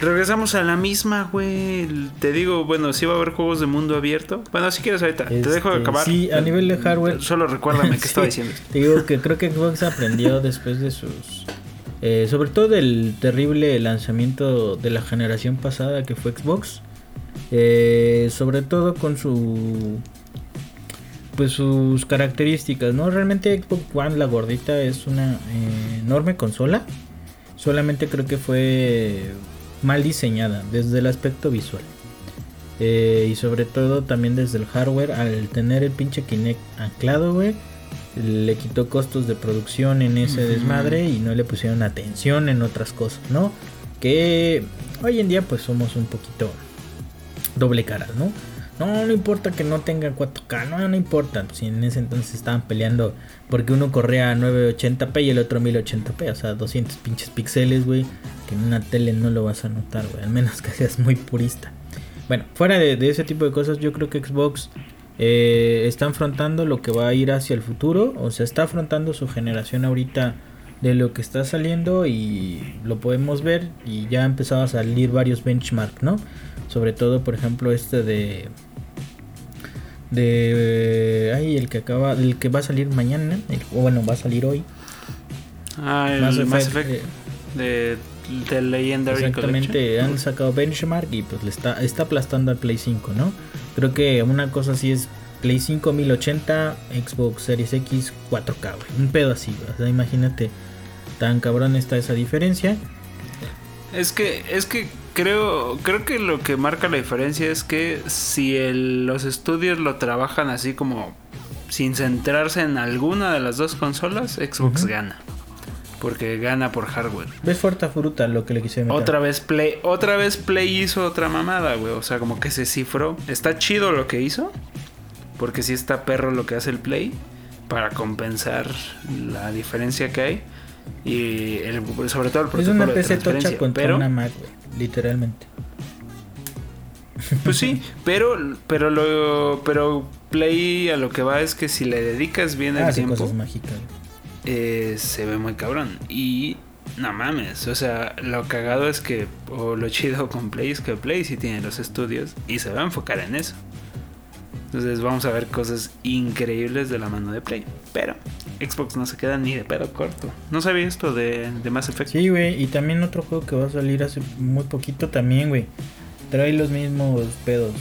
Regresamos a la misma, güey. Te digo, bueno, sí va a haber juegos de mundo abierto. Bueno, si quieres ahorita, te dejo Este, acabar. sí, a nivel de hardware. Solo recuérdame qué Sí, estaba diciendo. Te digo que creo que Xbox aprendió después de sus. eh, sobre todo del terrible lanzamiento de la generación pasada que fue Xbox. Eh, sobre todo con su. Pues sus características, ¿no? Realmente Xbox One, la gordita, es una eh, enorme consola. Solamente creo que fue mal diseñada desde el aspecto visual. Eh, y sobre todo también desde el hardware, al tener el pinche Kinect anclado, güey, le quitó costos de producción en ese desmadre y no le pusieron atención en otras cosas, ¿no? Que hoy en día pues somos un poquito doble caras, ¿no? No, no importa que no tenga 4K, no, no importa. Si en ese entonces estaban peleando porque uno corría a 980p y el otro 1080p, o sea, 200 pinches píxeles, güey, que en una tele no lo vas a notar, güey, al menos que seas muy purista. Bueno, fuera de, ese tipo de cosas, yo creo que Xbox eh, está afrontando lo que va a ir hacia el futuro, o sea, está afrontando su generación ahorita de lo que está saliendo y lo podemos ver y ya ha empezado a salir varios benchmarks, ¿no? Sobre todo, por ejemplo, este de de ay, el que acaba, el que va a salir mañana, el- o bueno, va a salir hoy. Ah, el Mass Mass Effect, Effect, eh, de, de Legendary Exactamente, Collection. han sacado benchmark y pues le está, está aplastando al Play 5, ¿no? Creo que una cosa así es Play 5 1080, Xbox Series X 4K, güey. Un pedo así. O sea, imagínate, tan cabrón está esa diferencia. Es que, es que creo, creo que lo que marca la diferencia es que si el- los estudios lo trabajan así como sin centrarse en alguna de las dos consolas, Xbox gana. Porque gana por hardware. Ves fuerte fruta lo que le quise meter. Otra vez Play, otra vez Play hizo otra mamada, güey. O sea, como que se cifró. Está chido lo que hizo. Porque sí está perro lo que hace el Play. Para compensar la diferencia que hay. Y el- sobre todo el Es protocolo una de PC tocha transferencia. contra Pero, una Mac, güey. Literalmente. pues sí, pero, pero lo, pero Play a lo que va es que si le dedicas bien el Hace tiempo, cosas mágicas. eh, se ve muy cabrón. Y no mames, o sea, lo cagado es que, o lo chido con Play es que Play sí tiene los estudios y se va a enfocar en eso. Entonces vamos a ver cosas increíbles de la mano de Play. Pero Xbox no se queda ni de pedo corto. No sabía esto de, de Mass Effect. Sí, güey. Y también otro juego que va a salir hace muy poquito también, güey. Trae los mismos pedos.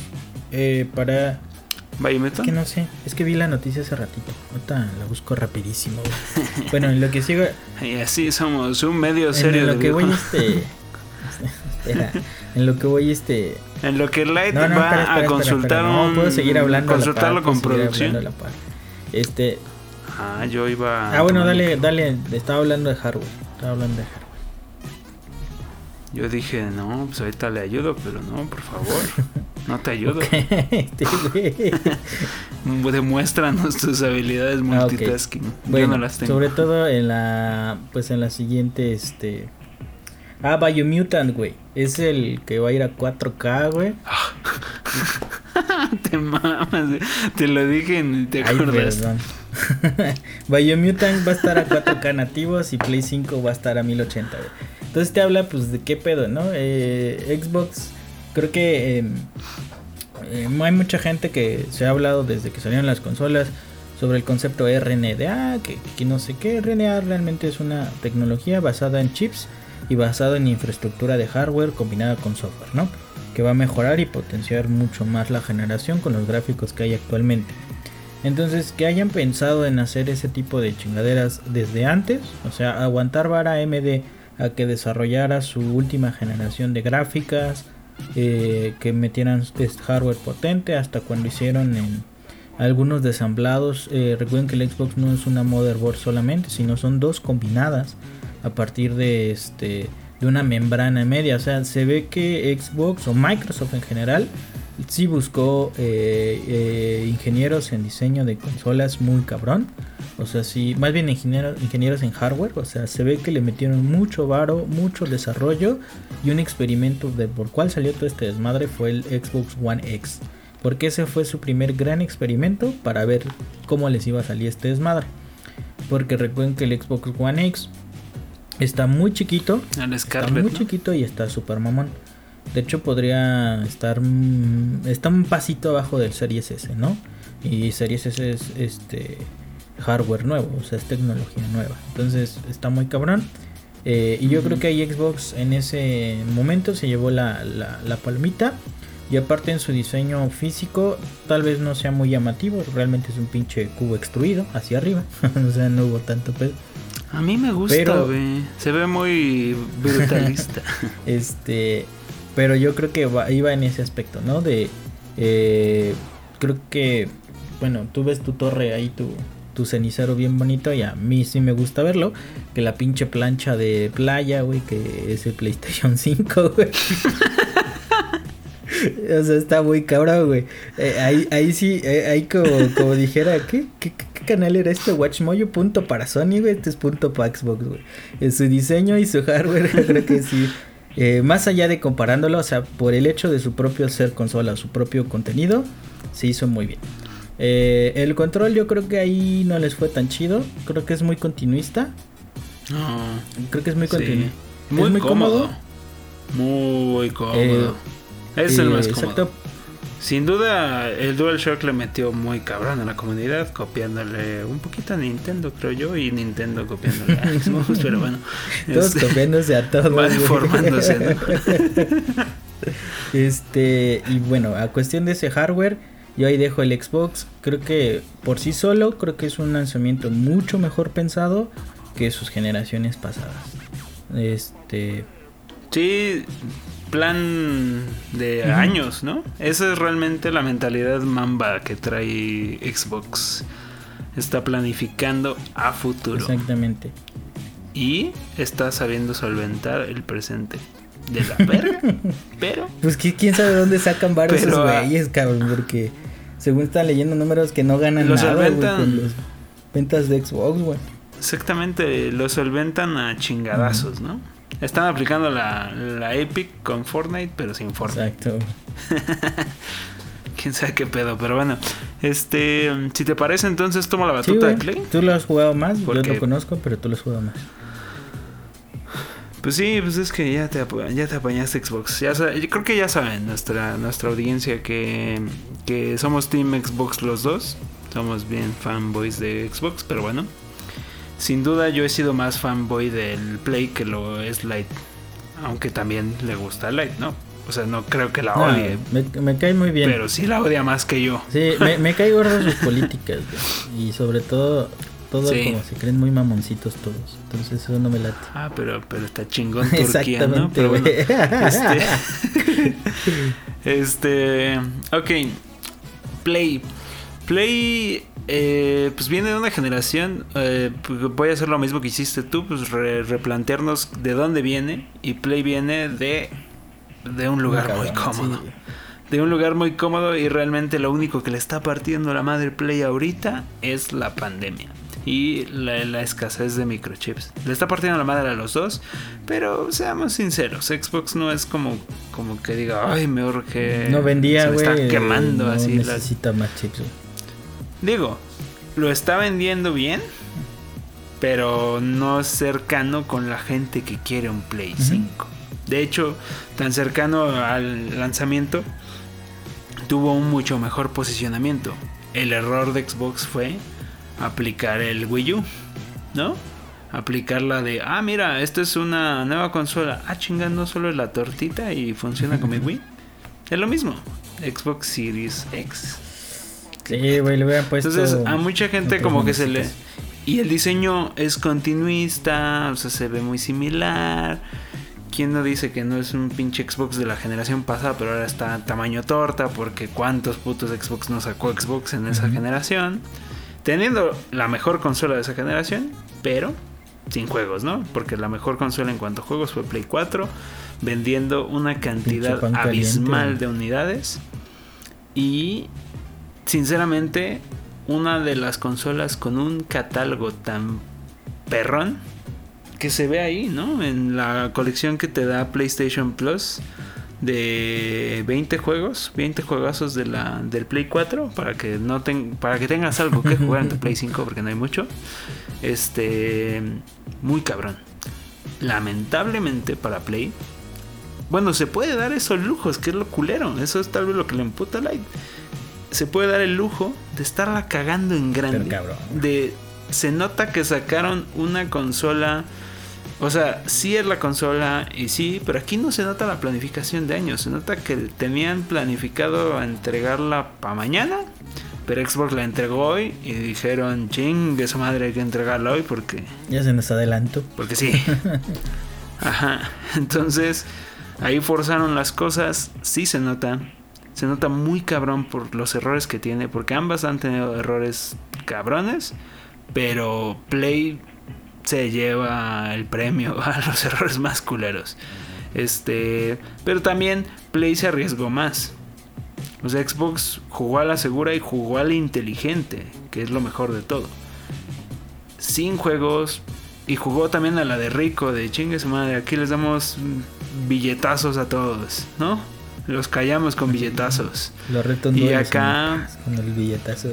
Eh, para Bayonetta. Es que no sé, es que vi la noticia hace ratito. Ahorita la busco rapidísimo. güey. bueno, en lo que sigo. Y así somos un medio serio En de lo que voy este. Espera. En lo que voy este. En lo que Light No, no, va espera, espera, a consultar espera. No, puedo seguir hablando. a la Consultarlo par, con producción. la par. Este. Ah, yo iba. Ah, bueno, dale, dale. Estaba hablando de hardware. Estaba hablando de hardware. Yo dije, no, pues ahorita le ayudo, pero no, por favor. No te ayudo. Demuéstranos tus habilidades Ah, multitasking. Yo Bueno, no las tengo. sobre todo en la. Pues en la siguiente, este. Ah, Biomutant, güey. Es el que va a ir a 4K, güey. te mamas. Te lo dije y te Ay, acuerdas. perdón. Biomutant va a estar a 4K nativos y Play 5 va a estar a 1080, güey. Entonces te habla, pues, de qué pedo, ¿no? Eh, Xbox, creo que eh, eh, hay mucha gente que se ha hablado desde que salieron las consolas sobre el concepto RNDA, que, que no sé qué. RNA realmente es una tecnología basada en chips y basada en infraestructura de hardware combinada con software, ¿no? Que va a mejorar y potenciar mucho más la generación con los gráficos que hay actualmente. Entonces, que hayan pensado en hacer ese tipo de chingaderas desde antes, o sea, aguantar vara AMD a que desarrollara su última generación de gráficas, eh, que metieran este hardware potente, hasta cuando hicieron algunos desamblados. Eh, recuerden que el Xbox no es una motherboard solamente, sino son dos combinadas a partir de este de una membrana media. O sea, se ve que Xbox o Microsoft en general sí buscó eh, eh, ingenieros en diseño de consolas muy cabrón. O sea, sí, más bien ingenieros, ingenieros en hardware. O sea, se ve que le metieron mucho varo, mucho desarrollo y un experimento de por cuál salió todo este desmadre fue el Xbox One X. Porque ese fue su primer gran experimento para ver cómo les iba a salir este desmadre. Porque recuerden que el Xbox One X está muy chiquito, Está muy ¿no? chiquito y está super mamón. De hecho, podría estar. mm, Está un pasito abajo del Series S, ¿no? Y Series S es este hardware nuevo, o sea, es tecnología nueva. Entonces, está muy cabrón. Eh, y yo creo que ahí Xbox en ese momento se llevó la, la, la palmita. Y aparte en su diseño físico, tal vez no sea muy llamativo. Realmente es un pinche cubo extruido hacia arriba. o sea, no hubo tanto pedo. A mí me gusta, güey. Se ve muy brutalista. Este, pero yo creo que va- iba en ese aspecto, ¿no? De, eh, creo que, bueno, tú ves tu torre ahí, tu, tu cenicero bien bonito y a mí sí me gusta verlo. Que la pinche plancha de playa, güey, que es el PlayStation 5, güey. O sea, está muy cabrón, güey. Eh, ahí, ahí sí, eh, ahí como, como dijera, ¿qué, qué, qué canal era este? Watchmoyo punto para Sony, güey. Este es punto para Xbox, güey. En su diseño y su hardware, creo que sí. Eh, más allá de comparándolo, o sea, por el hecho de su propio ser consola, su propio contenido, se hizo muy bien. Eh, el control yo creo que ahí no les fue tan chido. Creo que es muy continuista. No. Creo que es muy Sí. continuista. Muy cómodo. cómodo. Muy cómodo. es el Eh, más cómodo. exacto. Sin duda, el DualShock le metió muy cabrón a la comunidad, copiándole un poquito a Nintendo, creo yo, y Nintendo copiándole a Xbox, pero bueno. Todos este, copiándose a todos. va güey. deformándose, ¿no? Este, y bueno, a cuestión de ese hardware, yo ahí dejo el Xbox. Creo que por sí solo, creo que es un lanzamiento mucho mejor pensado que sus generaciones pasadas. Este, Sí, plan de años, ¿no? Esa es realmente la mentalidad mamba que trae Xbox. Está planificando a futuro. exactamente. Y está sabiendo solventar el presente de la verga. pero Pues que quién sabe dónde sacan varios esos ah, güeyes, cabrón, porque según están leyendo números que no ganan Los nada, con las ventas de Xbox, güey. exactamente lo solventan a chingadazos, ¿no? Están aplicando la, la Epic con Fortnite, pero sin Fortnite. Exacto. Quién sabe qué pedo, pero bueno. Este, si te parece, entonces toma la batuta de Play. Tú lo has jugado más, Porque- yo lo conozco, pero tú lo has jugado más. Pues sí, pues es que ya te, ya te apañaste Xbox. Ya yo creo que ya saben nuestra, nuestra audiencia que, que somos Team Xbox los dos. Somos bien fanboys de Xbox, pero bueno. Sin duda yo he sido más fanboy del Play que lo es Light. Aunque también le gusta Light, ¿no? O sea, no creo que la No, odie. me, me cae muy bien. Pero sí la odia más que yo. Sí, me, me cae gordo sus políticas, güey. Y sobre todo, todo Sí. como se creen muy mamoncitos todos. Entonces eso no me late. Ah, pero, pero está chingón Turquía, ¿no? Pero bueno, este, este, ok, Play, Play, eh, pues viene de una generación. eh, pues voy a hacer lo mismo que hiciste tú, pues re- replantearnos de dónde viene y Play viene de de un lugar muy cómodo. sí. De un lugar muy cómodo y realmente lo único que le está partiendo la madre Play ahorita es la pandemia y la, la escasez de microchips. Le está partiendo la madre a los dos, pero seamos sinceros, Xbox no es como, como que diga, ay, me urge. No vendía, güey. está quemando no así. las- necesita más chips. Digo, lo está vendiendo bien, pero no es cercano con la gente que quiere un Play Ujú. 5. De hecho, tan cercano al lanzamiento, tuvo un mucho mejor posicionamiento. El error de Xbox fue aplicar el Wii U, ¿no? Aplicar la de, ah, mira, esto es una nueva consola. Ah, chingando solo es la tortita y funciona con mi Wii. Es lo mismo. Xbox Series X. Sí, güey, le hubieran puesto. Entonces, a mucha gente como que se le... Y el diseño es continuista, o sea, se ve muy similar. ¿Quién no dice que no es un pinche Xbox de la generación pasada, pero ahora está tamaño torta? Porque cuántos putos Xbox no sacó Xbox en esa generación. Teniendo la mejor consola de esa generación, pero sin juegos, ¿no? Porque la mejor consola en cuanto a juegos fue Play 4, vendiendo una cantidad caliente, abismal de unidades. Y sinceramente, una de las consolas con un catálogo tan perrón que se ve ahí, ¿no? En la colección que te da PlayStation Plus de 20 juegos, 20 juegazos de la del Play 4 para que para que tengas algo que jugar en tu Play 5 porque no hay mucho. Este, muy cabrón. Lamentablemente para Play bueno, se puede dar esos lujos, que es lo culero. Eso es tal vez lo que le emputa Light. Se puede dar el lujo de estarla cagando en grande. Pero cabrón. De, se nota que sacaron una consola. O sea, sí es la consola y sí, pero aquí no se nota la planificación de años. Se nota que tenían planificado entregarla para mañana, pero Xbox la entregó hoy y dijeron, ching, esa madre hay que entregarla hoy porque Ya se nos adelantó. porque sí. Ajá. Entonces, ahí forzaron las cosas. Sí se nota. Se nota muy cabrón por los errores que tiene. Porque ambas han tenido errores cabrones. Pero Play se lleva el premio a los errores más culeros. Este. Pero también Play se arriesgó más. O sea, Xbox jugó a la segura y jugó a la inteligente. Que es lo mejor de todo sin juegos y jugó también a la de Rico, de chingue su madre, aquí les damos mm, billetazos a todos, ¿no? Los callamos con billetazos. Los retos Y acá-. Con el billetazo.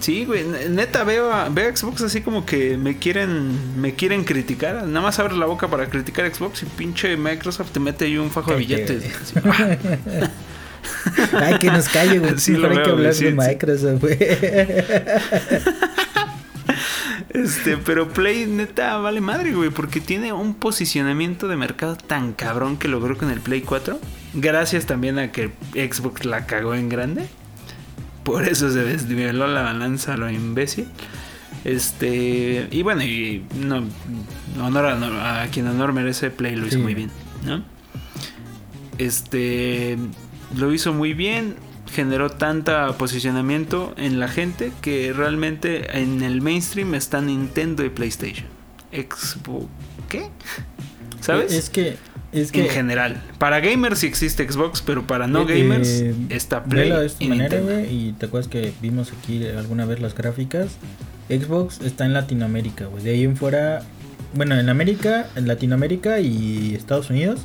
Sí, güey, neta veo a, veo a Xbox así como que me quieren me quieren criticar, nada más abre la boca para criticar Xbox y pinche Microsoft te mete ahí un fajo de billetes. Ay, que nos calle, güey. Sí, hay que hablar de. Microsoft, güey. Este, pero Play neta vale madre, güey, porque tiene un posicionamiento de mercado tan cabrón que logró con el Play 4. Gracias también a que Xbox la cagó en grande. Por eso se desniveló la balanza a lo imbécil. Este, y bueno, y no, honor a, a quien honor merece, Play lo hizo Sí. muy bien, ¿no? Este, lo hizo muy bien, generó tanta posicionamiento en la gente que realmente en el mainstream está Nintendo y PlayStation. Xbox, ¿qué? ¿Sabes? Es que. Es que. en general. Para gamers sí existe Xbox, pero para no eh, gamers eh, está Play velo de esta y manera. Y te acuerdas que vimos aquí alguna vez las gráficas. Xbox está en Latinoamérica, güey. De ahí en fuera. Bueno, en América, en Latinoamérica y Estados Unidos.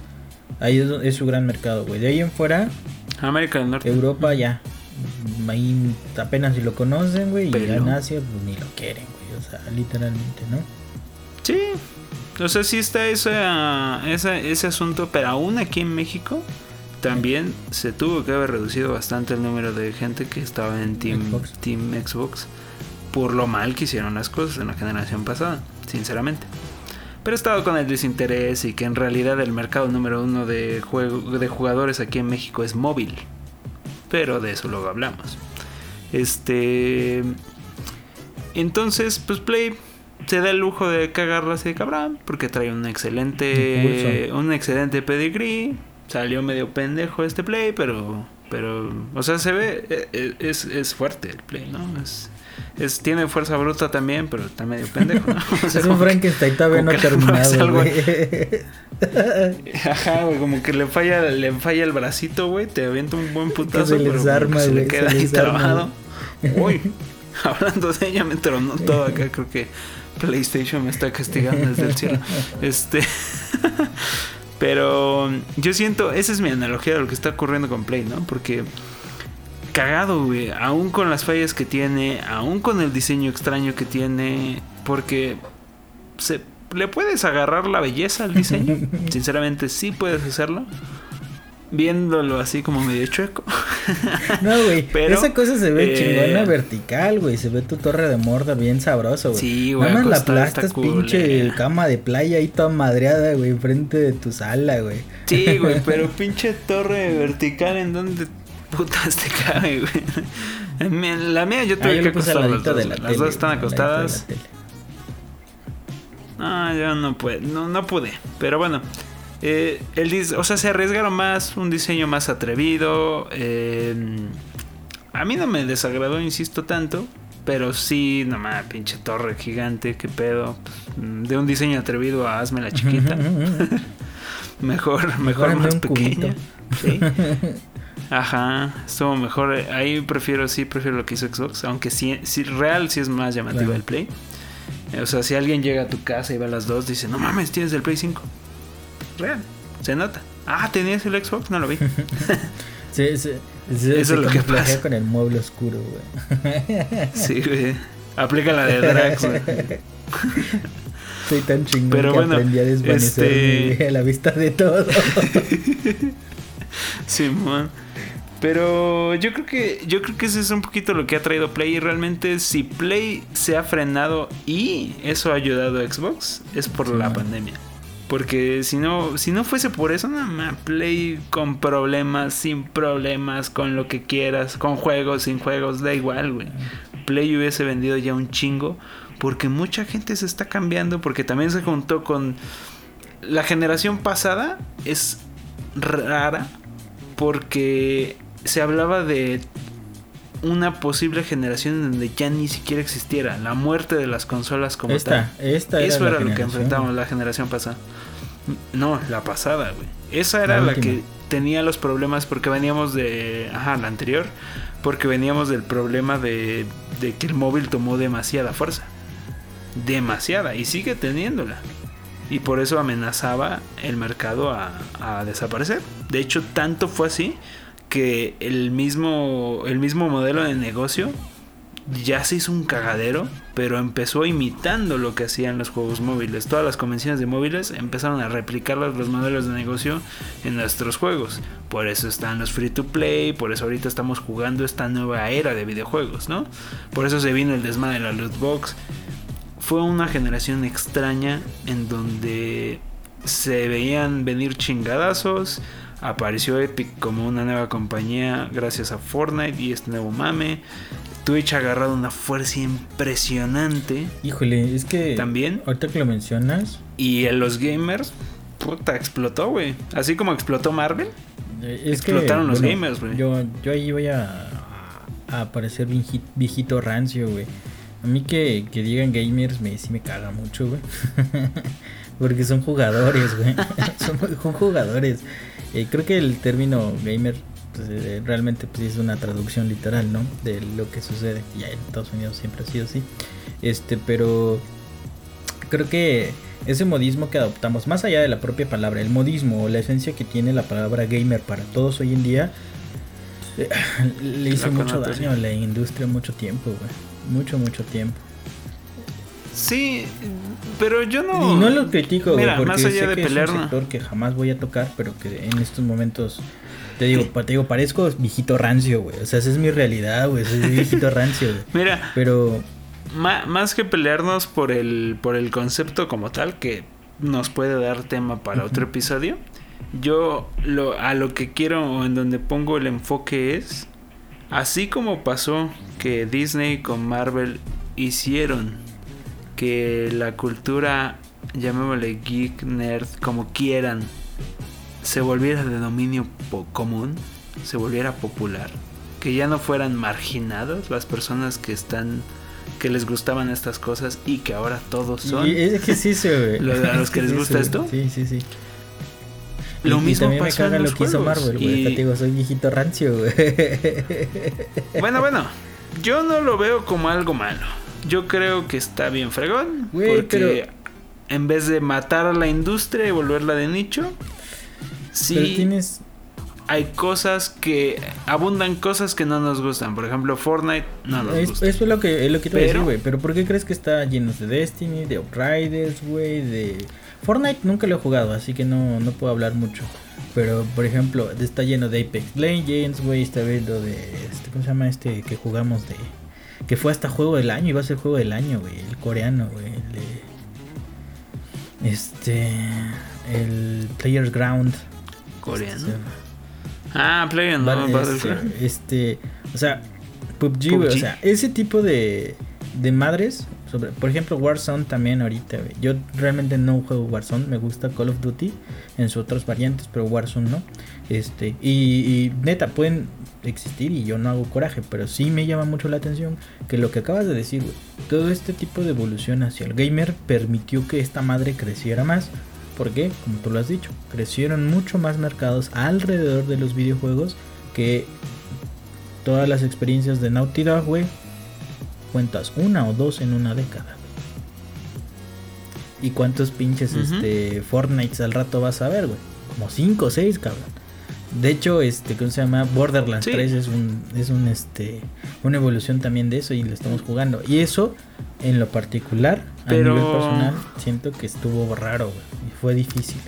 Ahí es, es su gran mercado, güey. De ahí en fuera, América del Norte. Europa ya. Ahí apenas si lo conocen, güey. Y en Asia, pues ni lo quieren, güey. O sea, literalmente, ¿no? Sí. O sea, sí está ese, ah, ese, ese asunto, pero aún aquí en México también se tuvo que haber reducido bastante el número de gente que estaba en Team Xbox. Team Xbox por lo mal que hicieron las cosas en la generación pasada, sinceramente. Pero he estado con el desinterés y que en realidad el mercado número uno de, juego, de jugadores aquí en México es móvil. Pero de eso luego hablamos. Este. Entonces, pues Play se da el lujo de cagarla así de cabrón. Porque trae un excelente. Un excelente pedigree. Salió medio pendejo este Play, pero. Pero. O sea, se ve. E, e, es, es fuerte el Play, ¿no? Es, es, tiene fuerza bruta también, pero está medio pendejo, ¿no? es un Frankenstein todavía no terminado, güey. Ajá, güey, como que le falla, le falla el bracito, güey, te avienta un buen putazo, pero se le queda ahí trabajado. Uy, hablando de ella me tronó todo acá, creo que PlayStation me está castigando desde el cielo. Este pero yo siento, esa es mi analogía de lo que está ocurriendo con Play, ¿no? Porque cagado, güey. Aún con las fallas que tiene, aún con el diseño extraño que tiene, porque se le puedes agarrar la belleza al diseño. Sinceramente, sí puedes hacerlo. Viéndolo así como medio chueco. no, güey. Esa cosa se ve chingona eh, vertical, güey. Se ve tu torre de morda bien sabroso, güey. Sí, güey. Nada más la aplastas, pinche cama de playa ahí toda madreada, güey, enfrente de tu sala, güey. Sí, güey, pero pinche torre vertical en donde putas te cae, güey. La mía yo tuve ah, que acostar las dos. las dos están acostadas. Ah, yo no pude, no, no pude. Pero bueno, eh, el o sea, se arriesgaron más, un diseño más atrevido. Eh, a mí no me desagradó, insisto, tanto. Pero sí, nomás, pinche torre gigante, qué pedo. De un diseño atrevido a hazme la chiquita. mejor, mejor, más pequeña. ¿Sí? Ajá, estuvo mejor. Ahí prefiero, sí, prefiero lo que hizo Xbox. Aunque sí, sí real sí es más llamativa el Play. O sea, si alguien llega a tu casa y ve a las dos, dice, no mames, tienes el Play 5. Real, se nota. Ah, ¿tenías el Xbox? No lo vi. sí, sí. Eso es lo que pasa. con el mueble oscuro, güey. sí, güey. Aplica la de Drax, Soy tan chingón Pero que bueno, aprendí a desvanecer este... la vista de todo. Simón. Pero yo creo que yo creo que eso es un poquito lo que ha traído Play y realmente si Play se ha frenado y eso ha ayudado a Xbox es por la pandemia. Porque si no si no fuese por eso, nada más Play con problemas, sin problemas, con lo que quieras, con juegos, sin juegos, da igual, güey. Play hubiese vendido ya un chingo porque mucha gente se está cambiando porque también se juntó con la generación pasada es rara porque se hablaba de una posible generación donde ya ni siquiera existiera la muerte de las consolas como tal. Esta Eso era, lo que enfrentamos la generación pasada. No, la pasada, güey. Esa era la, que tenía los problemas porque veníamos de. Ajá, la anterior. Porque veníamos del problema de, de que el móvil tomó demasiada fuerza. Demasiada. Y sigue teniéndola y por eso amenazaba el mercado a, desaparecer. De hecho, tanto fue así que el mismo, el mismo modelo de negocio ya se hizo un cagadero, pero empezó imitando lo que hacían los juegos móviles. Todas las convenciones de móviles empezaron a replicar los modelos de negocio en nuestros juegos. Por eso están los free to play, por eso ahorita estamos jugando esta nueva era de videojuegos, ¿no? Por eso se vino el desmadre de la loot box fue una generación extraña en donde se veían venir chingadazos. Apareció Epic como una nueva compañía gracias a Fortnite y este nuevo mame. Twitch ha agarrado una fuerza impresionante. Híjole, es que. También. Ahorita que lo mencionas. Y en los gamers, puta, explotó, güey. Así como explotó Marvel. Eh, explotaron los gamers, güey. Yo, yo ahí voy a, a aparecer viejito rancio, güey. A mí que, digan gamers me, sí me caga mucho, güey. Porque son jugadores, güey. son, jugadores. Eh, creo que el término gamer pues, eh, realmente pues, es una traducción literal, ¿no? De lo que sucede. Ya en Estados Unidos siempre ha sido así. Este, pero creo que ese modismo que adoptamos, más allá de la propia palabra, el modismo o la esencia que tiene la palabra gamer para todos hoy en día, eh, le hizo mucho daño a la industria mucho tiempo, güey. Mucho, mucho tiempo. Sí, pero yo no. Y no lo critico, Mira, porque más allá de que pelear, es un sector que jamás voy a tocar, pero que en estos momentos. Te digo, te digo, parezco viejito rancio, güey. O sea, esa es mi realidad, güey. Soy viejito rancio, güey. Mira. Pero. más que pelearnos por el, por el concepto como tal, que nos puede dar tema para otro episodio. Yo lo, a lo que quiero o en donde pongo el enfoque es, así como pasó que Disney con Marvel hicieron que la cultura, llamémosle geek, nerd, como quieran, se volviera de dominio común, se volviera popular, que ya no fueran marginados las personas que están que les gustaban estas cosas y que ahora todos son. es que sí, Los, a los que les gusta esto. Sí, sí, sí. Lo mismo y pasó me lo que hizo Marvel, güey. Y... digo, soy viejito rancio, güey. Bueno, bueno. Yo no lo veo como algo malo. Yo creo que está bien fregón. porque en vez de matar a la industria y volverla de nicho, sí. Pero tienes hay cosas que abundan cosas que no nos gustan. Por ejemplo, Fortnite no nos gusta. Eso es lo que, es lo que te decir, güey. Pero ¿por qué crees que está lleno de Destiny, de Outriders, güey? De Fortnite nunca lo he jugado, así que no, no puedo hablar mucho. Pero, por ejemplo, está lleno de Apex Legends, güey. Está viendo de. Este, ¿Cómo se llama este que jugamos de. Que fue hasta juego del año, iba a ser juego del año, güey. El coreano, güey. El este. El Player's Ground. Coreano. Este, Ah, Player no, este, este, o sea, PUBG, o sea, ese tipo de, de madres, sobre, por ejemplo, Warzone también ahorita, Yo realmente no juego Warzone, me gusta Call of Duty en sus otras variantes, pero Warzone no. Este, y, neta, pueden existir y yo no hago coraje, pero sí me llama mucho la atención que lo que acabas de decir, todo este tipo de evolución hacia el gamer permitió que esta madre creciera más porque, como tú lo has dicho, crecieron mucho más mercados alrededor de los videojuegos que todas las experiencias de Naughty Dog, güey. Cuentas una o dos en una década. ¿Y cuántos pinches este, Fortnite al rato vas a ver, güey? Como cinco o seis, cabrón. De hecho, este, ¿cómo se llama? Borderlands 3 es un, es un, este, una evolución también de eso y lo estamos jugando. Y eso, en lo particular, Pero... a nivel personal, siento que estuvo raro. Y fue difícil.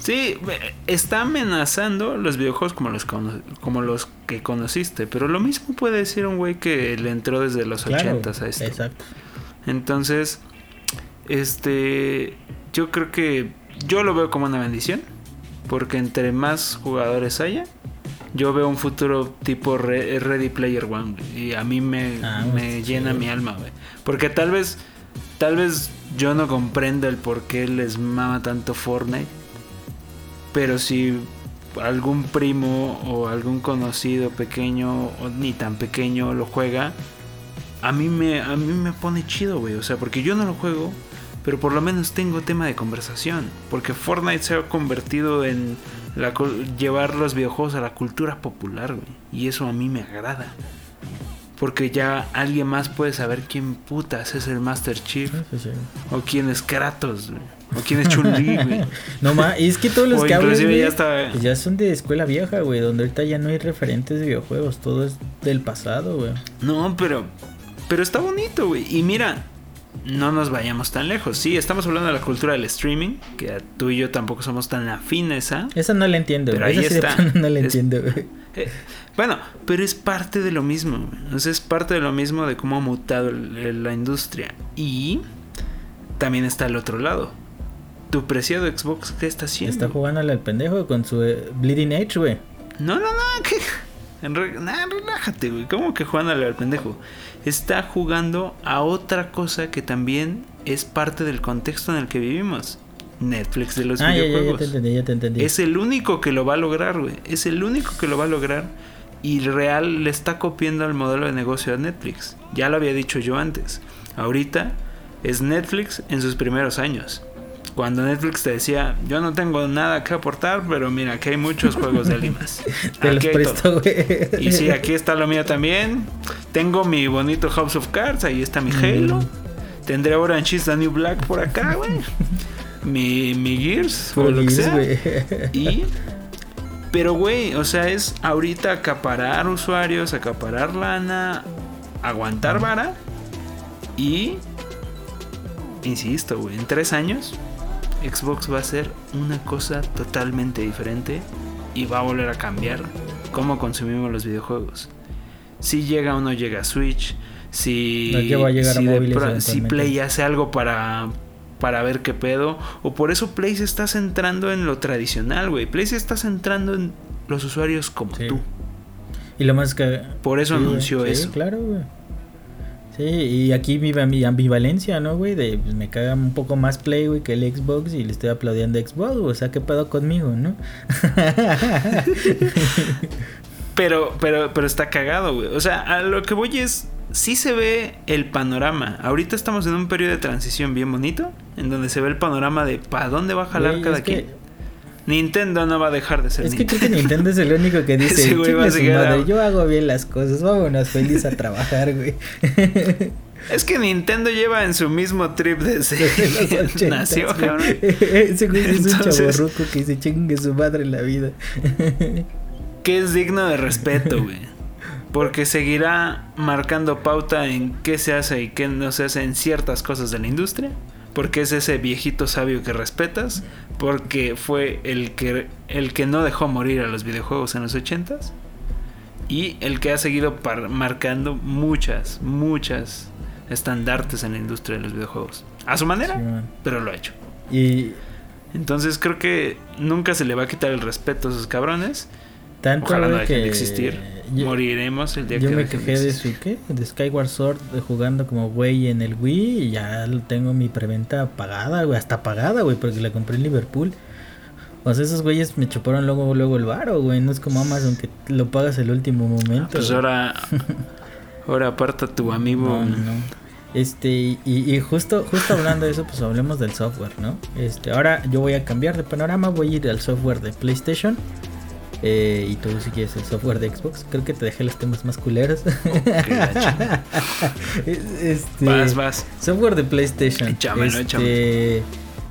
Sí, está amenazando los videojuegos como los, como los que conociste. Pero lo mismo puede decir un güey que le entró desde los ochentas a esto. Exacto. Entonces, este, yo creo que yo lo veo como una bendición porque entre más jugadores haya, yo veo un futuro tipo Ready Player One. Y a mí me, ah, me llena mi alma, güey. Porque tal vez, tal vez yo no comprenda el por qué les mama tanto Fortnite. Pero si algún primo o algún conocido pequeño o ni tan pequeño lo juega, a mí me, a mí me pone chido, güey. O sea, porque yo no lo juego, pero por lo menos tengo tema de conversación. Porque Fortnite se ha convertido en la, llevar los videojuegos a la cultura popular, güey. Y eso a mí me agrada. Porque ya alguien más puede saber quién putas es el Master Chief. O quién es Kratos, O quién es Chun-Li, güey. No más, y es que todos los que hablan, ya, ya son de escuela vieja, güey. Donde ahorita ya no hay referentes de videojuegos. Todo es del pasado, güey. No, pero... Pero está bonito, güey. Y mira, no nos vayamos tan lejos. Sí, estamos hablando de la cultura del streaming, que tú y yo tampoco somos tan afines a. Esa no la entiendo, pero ahí está. No la entiendo. Eh, bueno, pero es parte de lo mismo. es parte de lo mismo de cómo ha mutado la industria. Y también está el otro lado. Tu preciado Xbox, ¿qué está haciendo? Está jugándole al pendejo con su eh, Bleeding Edge, güey. No, no, no, que. relájate, güey. ¿Cómo que jugándole al pendejo? Está jugando a otra cosa que también es parte del contexto en el que vivimos. Netflix de los videojuegos. Es el único que lo va a lograr, güey. Es el único que lo va a lograr. Y real le está copiando el modelo de negocio a Netflix. Ya lo había dicho yo antes. Ahorita es Netflix en sus primeros años. Cuando Netflix te decía, yo no tengo nada que aportar, pero mira, aquí hay muchos juegos de Limas. te los presto, güey. Y sí, aquí está lo mío también. Tengo mi bonito House of Cards, ahí está mi Halo. Tendré Orange is the New Black por acá, güey. mi, mi Gears, o lo que sea. Y... Pero, güey, o sea, es ahorita acaparar usuarios, acaparar lana, aguantar vara y... Insisto, güey, en tres años Xbox va a ser una cosa totalmente diferente y va a volver a cambiar cómo consumimos los videojuegos. Si llega o no llega a Switch, si, si, si Play hace algo para para ver qué pedo. O por eso Play se está centrando en lo tradicional, güey. Play se está centrando en los usuarios como Sí. tú. Y lo más que... Por eso Sí, anunció sí, eso. claro, güey. Sí, y aquí vive mi ambivalencia, ¿no, güey? De pues, me caga un poco más Play, güey, que el Xbox y le estoy aplaudiendo a Xbox, güey. O sea, ¿qué pedo conmigo, no? Pero, pero, pero está cagado, güey. O sea, a lo que voy es. Sí se ve el panorama. Ahorita estamos en un periodo de transición bien bonito. En donde se ve el panorama de para dónde va a jalar Güey, cada quien. Nintendo no va a dejar de ser Es que creo Nintendo. que Nintendo es el único que dice, Ese güey va a "Chingue su seguir a- madre, yo hago bien las cosas, vámonos feliz a trabajar, güey. Es que Nintendo lleva en su mismo trip desde Desde los que 80, nació, cabrón. Ese güey es un chaborruco que dice chingue su madre en la vida. Que es digno de respeto, güey. Porque seguirá marcando pauta en qué se hace y qué no se hace en ciertas cosas de la industria. Porque es ese viejito sabio que respetas. Porque fue el que, el que no dejó morir a los videojuegos en los ochentas. Y el que ha seguido par- marcando muchas, muchas estandartes en la industria de los videojuegos. A su manera, Sí, pero lo ha hecho. y Entonces creo que nunca se le va a quitar el respeto a esos cabrones. Tanto Ojalá no dejen que de existir. yo- Moriremos el día Yo que me quejé de su, ¿qué? De Skyward Sword de jugando como güey en el Wii y ya tengo mi preventa pagada, güey, hasta pagada, güey, porque la compré en Liverpool. O sea, esos güeyes me chuparon luego, luego el varo, güey, no es como Amazon que lo pagas el último momento. Pues güey. ahora, ahora aparta tu amigo. No, no. Este, y, y justo, justo hablando de eso, pues hablemos del software, ¿no? Este, ahora yo voy a cambiar de panorama, voy a ir al software de PlayStation. Eh, y tú si quieres el software de Xbox, creo que te dejé los temas más culeros. Este, Vas, vas. Software de PlayStation. Échamelo, este,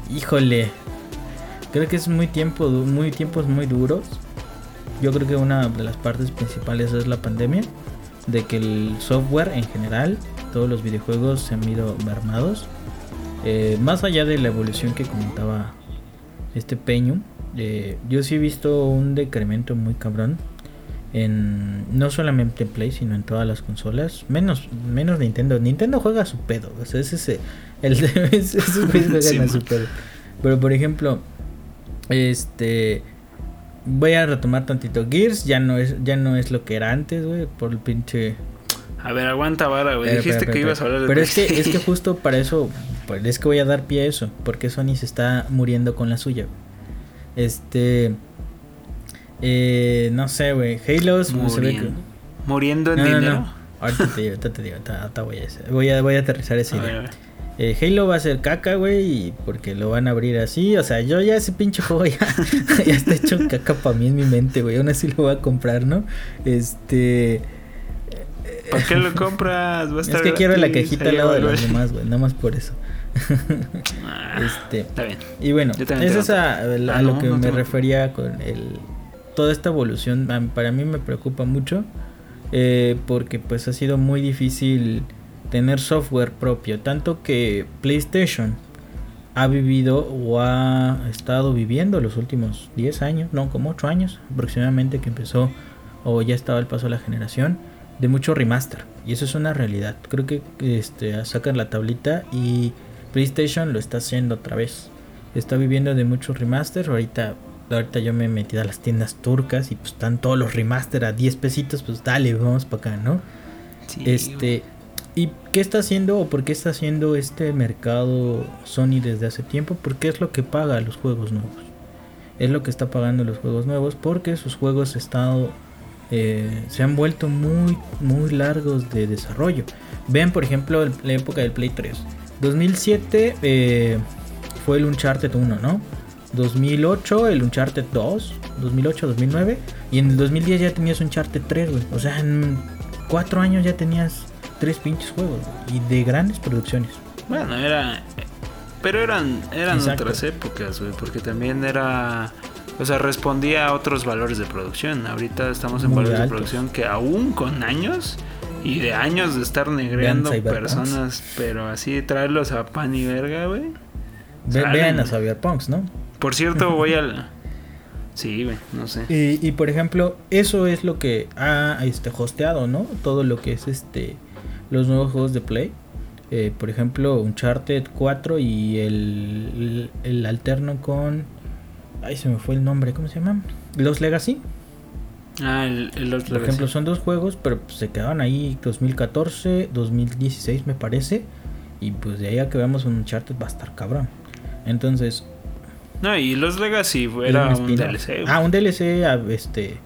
Híjole. Creo que es muy tiempo, muy tiempos muy duros. Yo creo que una de las partes principales es la pandemia, de que el software en general, todos los videojuegos se han ido mermados. Eh, más allá de la evolución que comentaba este Peño, eh, yo sí he visto un decremento muy cabrón en no solamente en Play, sino en todas las consolas, menos menos Nintendo. Nintendo juega a su pedo, o sea, ese es el de esos güeyes juegan Sí, a man. su pedo. Pero por ejemplo, este voy a retomar tantito Gears, ya no es ya no es lo que era antes, güey, por el pinche A ver, aguanta vara, güey. Dijiste espera, que ibas a hablar de Pero es que, es que justo para eso, pues es que voy a dar pie a eso, porque Sony se está muriendo con la suya. Este, eh, no sé, güey, Halo. Muriendo. Muriendo en No, dinero. no. Ahorita te digo, ahorita te digo, ahorita, voy a, voy a, voy a aterrizar esa A ver, idea. a ver. Eh, Halo va a ser caca, güey, y porque lo van a abrir así. O sea, yo ya ese pinche juego ya, ya está hecho caca para mí en mi mente, güey. Aún así lo voy a comprar, ¿no? Este. ¿Para qué lo compras? Va a Es que quiero la cajita al lado de los demás, güey. Nada más por eso. Ah, Este. Está bien. Y bueno, eso es a, a Ah, lo no, que no me refería con el toda esta evolución. Para mí me preocupa mucho eh, porque pues ha sido muy difícil tener software propio, tanto que PlayStation ha vivido o ha estado viviendo los últimos 10 años, no, como 8 años aproximadamente que empezó o ya estaba el paso a la generación de mucho remaster y eso es una realidad. Creo que este sacan la tablita y PlayStation lo está haciendo otra vez. Está viviendo de muchos remaster. Ahorita, ahorita yo me he metido a las tiendas turcas y pues están todos los remaster a 10 pesitos. Pues dale, vamos para acá, ¿no? Sí, este. ¿Y qué está haciendo o por qué está haciendo este mercado Sony desde hace tiempo? Porque es lo que paga los juegos nuevos. Es lo que está pagando los juegos nuevos porque sus juegos estado, eh, se han vuelto muy, muy largos de desarrollo. Vean, por ejemplo, el- la época del Play 3. 2007 eh, fue el Uncharted 1, ¿no? 2008 el Uncharted 2, 2008, 2009 y en el 2010 ya tenías Uncharted 3, güey. O sea, en cuatro años ya tenías tres pinches juegos y de grandes producciones. Bueno, era. Pero eran, eran Exacto. otras épocas, güey. Porque también era. O sea, respondía a otros valores de producción. Ahorita estamos en Muy valores de producción que aún con años y de años de estar negreando personas, pero así traerlos a pan y verga, güey. Ve- vean a Cyberpunks, ¿no? Por cierto, voy al. Sí, güey, no sé. Y, y, por ejemplo, eso es lo que ha este, hosteado, ¿no? Todo lo que es este los nuevos juegos de Play. Eh, por ejemplo, Uncharted 4 y el, el, alterno con... Ay, se me fue el nombre, ¿cómo se llama? Los Legacy. Ah, el, el Por ejemplo, son dos juegos, pero pues, se quedaron ahí 2014, 2016 me parece. Y pues de ahí a que veamos un Uncharted va a estar cabrón. Entonces... No, y los Legacy era un, DLC. Ah, un DLC, este...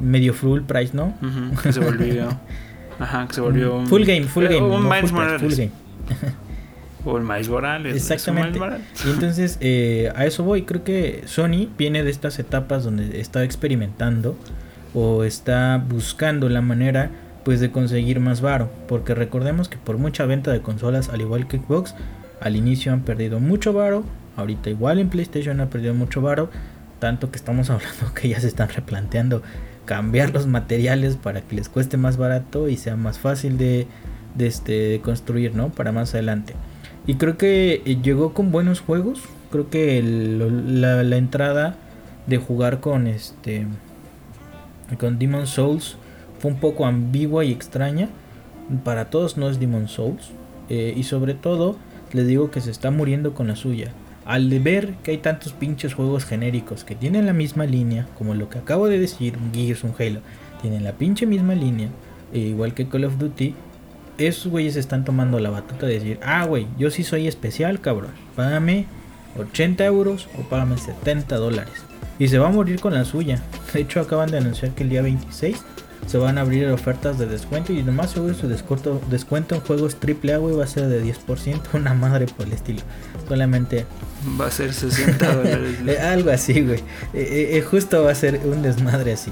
Medio full price, ¿no? que se volvió... Ajá, que se volvió un... Full game, full game. Un Miles Morales. Full game. o el Miles Morales. Exactamente. Y entonces eh, a eso voy. Creo que Sony viene de estas etapas donde está experimentando o está buscando la manera pues de conseguir más varo. Porque recordemos que por mucha venta de consolas, al igual que Xbox, al inicio han perdido mucho varo. Ahorita igual en PlayStation ha perdido mucho varo. Tanto que estamos hablando que ya se están replanteando cambiar los materiales para que les cueste más barato y sea más fácil de, de, este, construir, ¿no? Para más adelante. Y creo que eh, llegó con buenos juegos. Creo que la, entrada de jugar con este con Demon Souls fue un poco ambigua y extraña. Para todos no es Demon Souls. Eh, y sobre todo, les digo que se está muriendo con la suya al ver que hay tantos pinches juegos genéricos que tienen la misma línea, como lo que acabo de decir, un Gears, un Halo, tienen la pinche misma línea, e igual que Call of Duty, esos güeyes están tomando la batuta de decir, ah, güey, yo sí soy especial, cabrón, págame 80 euros o págame 70 dólares. Y se va a morir con la suya. De hecho, acaban de anunciar que el día 26 se van a abrir ofertas de descuento y nomás seguro su descuento, descuento en juegos AAA, güey, va a ser de 10%, una madre por el estilo. Solamente... Va a ser 60 dólares. Eh, algo así, güey. Eh, eh, justo va a ser un desmadre así.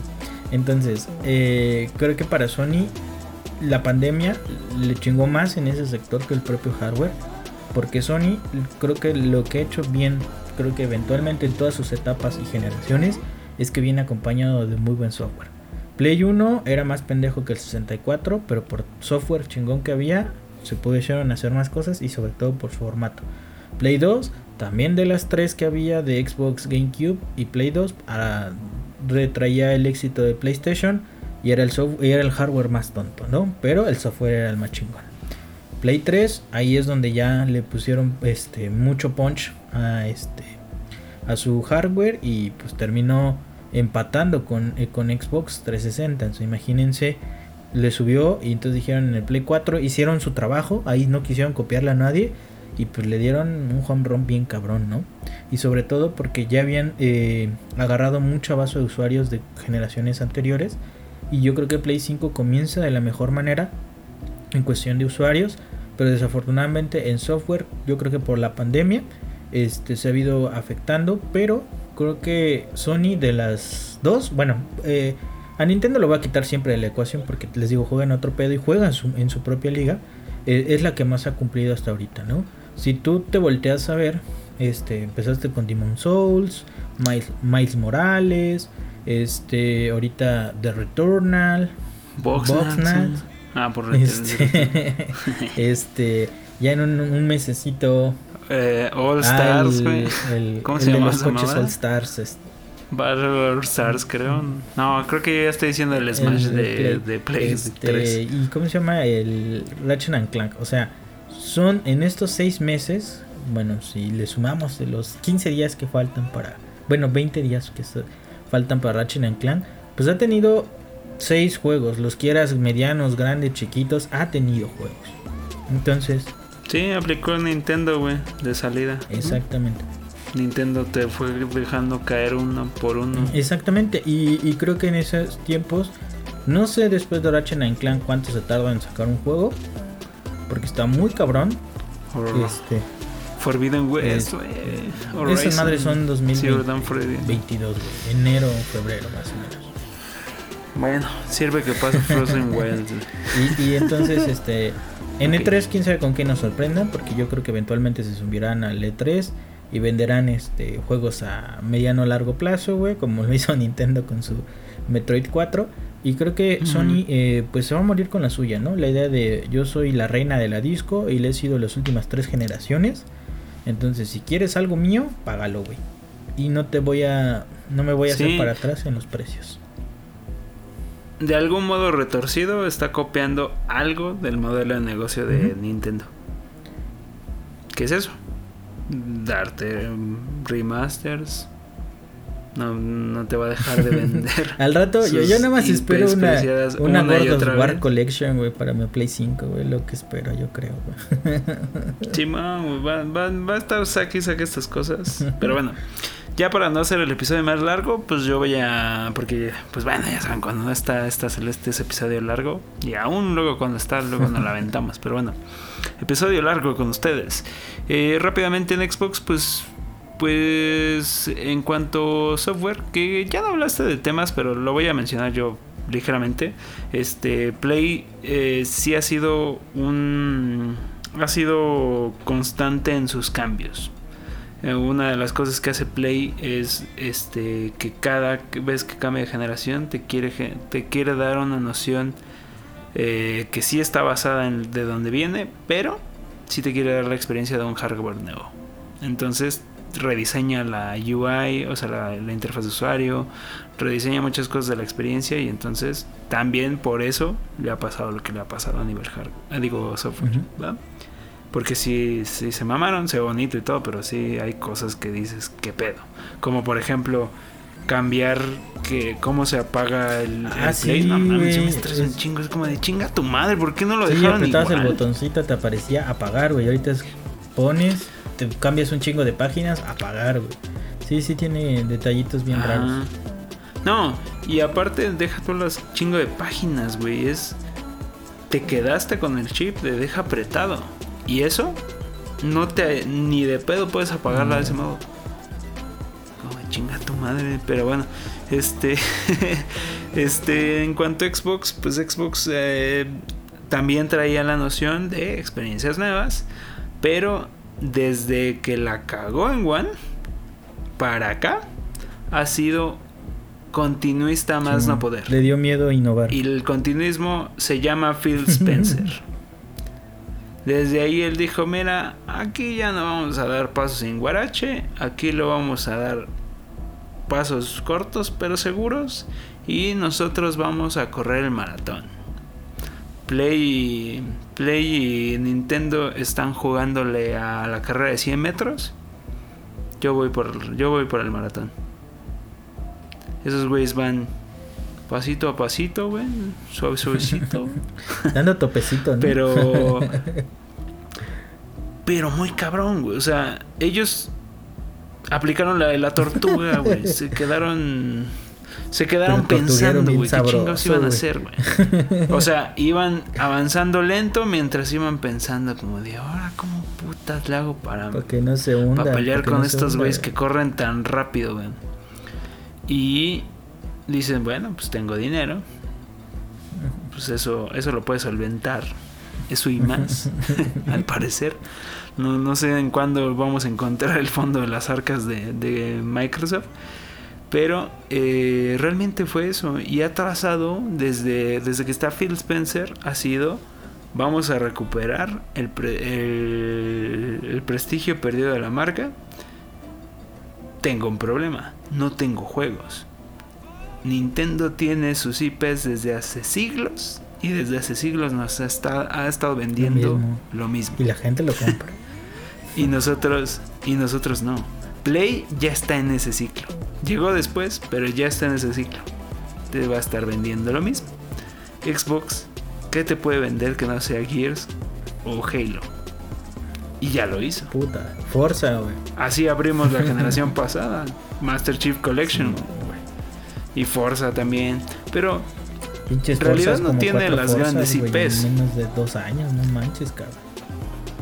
Entonces, creo que para Sony la pandemia le chingó más en ese sector que el propio hardware. Porque Sony creo que lo que ha hecho bien, creo que eventualmente en todas sus etapas y generaciones, es que viene acompañado de muy buen software. Play 1 era más pendejo que el 64, pero por software chingón que había, se pudieron hacer más cosas y sobre todo por su formato. Play 2, también de las tres que había de Xbox, GameCube y Play 2, ah, retraía el éxito de PlayStation y era el, hardware más tonto, ¿no? Pero el software era el más chingón. Play 3, ahí es donde ya le pusieron este, mucho punch a, este, a su hardware y pues terminó empatando con, eh, con Xbox 360. Entonces, imagínense, le subió y entonces dijeron en el Play 4, hicieron su trabajo, ahí no quisieron copiarle a nadie y pues le dieron un home run bien cabrón, ¿no? Y sobre todo porque ya habían eh, agarrado mucha base de usuarios de generaciones anteriores y yo creo que Play 5 comienza de la mejor manera en cuestión de usuarios, pero desafortunadamente en software, yo creo que por la pandemia, este se ha ido afectando, pero creo que Sony de las dos, bueno, eh, a Nintendo lo va a quitar siempre de la ecuación porque les digo, juegan otro pedo y juegan en su propia liga. Eh, es la que más ha cumplido hasta ahorita, ¿no? Si tú te volteas a ver, este, empezaste con Demon Souls, Miles, Morales, este, ahorita The Returnal, Boxnat. Ah, por este, este, ya en un, un mesecito eh, All ah, Stars, ¿Cómo se llama? Los coches All Stars. Battle Stars, creo. No, creo que ya estoy diciendo el Smash de, de, Play este, ¿Y cómo se llama? El Ratchet and Clank. O sea, son en estos seis meses. Bueno, si le sumamos de los 15 días que faltan para. Bueno, 20 días que faltan para Ratchet and Clank. Pues ha tenido seis juegos. Los quieras medianos, grandes, chiquitos. Ha tenido juegos. Entonces, Sí, aplicó Nintendo, güey, de salida. Exactamente. Nintendo te fue dejando caer uno por uno. Exactamente, y, creo que en esos tiempos, no sé después de Ratchet Clank cuánto se tarda en sacar un juego, porque está muy cabrón. este, Forbidden West, güey. Esas madres son 2022, güey. Enero, febrero, más o menos. Bueno, sirve que pase Frozen West. y, y entonces, este en E3 quién sabe con qué nos sorprendan, porque yo creo que eventualmente se subirán al E3 y venderán este juegos a mediano largo plazo, güey, como lo hizo Nintendo con su Metroid 4. Y creo que Sony eh, pues se va a morir con la suya, ¿no? La idea de yo soy la reina de la disco y le he sido las últimas tres generaciones. Entonces, si quieres algo mío, págalo, güey. Y no te voy a no me voy a hacer para atrás en los precios de algún modo retorcido está copiando algo del modelo de negocio de Nintendo. ¿qué es eso? Darte remasters. No, no te va a dejar de vender. Al rato, yo, yo nada más espero una, una, una God of War Collection, güey, para mi Play 5, güey. Lo que espero, yo creo, güey. Va, va, va, a estar saque y saque estas cosas. Pero bueno, ya para no hacer el episodio más largo, pues yo voy a. Porque, pues bueno, ya saben, cuando no está esta celeste ese episodio largo. Y aún luego cuando está, luego nos la aventamos. Pero bueno, episodio largo con ustedes. Eh, rápidamente en Xbox, pues pues en cuanto software, que ya no hablaste de temas, pero lo voy a mencionar yo ligeramente. Este Play eh, sí ha sido un ha sido constante en sus cambios. Eh, una de las cosas que hace Play es este que cada vez que cambia de generación te quiere te quiere dar una noción eh, que sí está basada en de dónde viene, pero sí te quiere dar la experiencia de un hardware nuevo. Entonces rediseña la UI, o sea, la, interfaz de usuario, rediseña muchas cosas de la experiencia y entonces también por eso le ha pasado lo que le ha pasado a nivel hardware, eh, digo software, Porque si se mamaron, se ve bonito y todo, pero sí hay cosas que dices, ¿qué pedo? Como por ejemplo, cambiar que cómo se apaga el, ah, play. no mames, me estresa un chingo, es como de chinga tu madre, ¿por qué no lo sí, dejaron apretabas el botoncito, te aparecía apagar, güey, ahorita pones te cambias un chingo de páginas, apagar, güey. Sí, sí tiene detallitos bien raros. No, y aparte deja todas las chingo de páginas, güey. Es. Te quedaste con el chip de deja apretado. Y eso, no te. Ni de pedo puedes apagarla de ese modo. Como chinga tu madre. Pero bueno, este. este, en cuanto a Xbox, pues Xbox eh, también traía la noción de experiencias nuevas. Pero desde que la cagó en One para acá ha sido continuista más no poder. Le dio miedo a innovar. Y el continuismo se llama Phil Spencer. Desde ahí él dijo, mira, aquí ya no vamos a dar pasos en guarache, aquí lo vamos a dar pasos cortos pero seguros y nosotros vamos a correr el maratón. Play, Play y Nintendo están jugándole a la carrera de 100 metros. Yo voy por, yo voy por el maratón. Esos güeyes van pasito a pasito, güey. Suave, suavecito. Dando topecito, ¿no? Pero. pero muy cabrón, güey. O sea, ellos aplicaron la de la tortuga, güey. Se quedaron se quedaron pensando, güey, qué chingados iban a hacer, güey. O sea, iban avanzando lento mientras iban pensando como de, ahora, ¿cómo putas le hago para, que no se hunda, para pelear con estos güeyes que corren tan rápido, güey? Y dicen, bueno, pues tengo dinero. Pues eso, eso lo puedes solventar. Eso y más, al parecer. No, no sé en cuándo vamos a encontrar el fondo de las arcas de, de Microsoft. Pero eh, realmente fue eso. Y ha trazado desde, desde que está Phil Spencer, ha sido, vamos a recuperar el, el, prestigio perdido de la marca. Tengo un problema, no tengo juegos. Nintendo tiene sus IPs desde hace siglos y desde hace siglos nos ha, ha estado vendiendo lo mismo. Y la gente lo compra. y nosotros y nosotros no. Play ya está en ese ciclo. Llegó después, pero ya está en ese ciclo. Te va a estar vendiendo lo mismo. Xbox, ¿qué te puede vender que no sea Gears o Halo? Y ya lo hizo. Puta, Forza, güey. Así abrimos la generación pasada. Master Chief Collection. Y Forza también. Pero en realidad no tiene las grandes IPs. En menos de dos años, no manches, cabrón.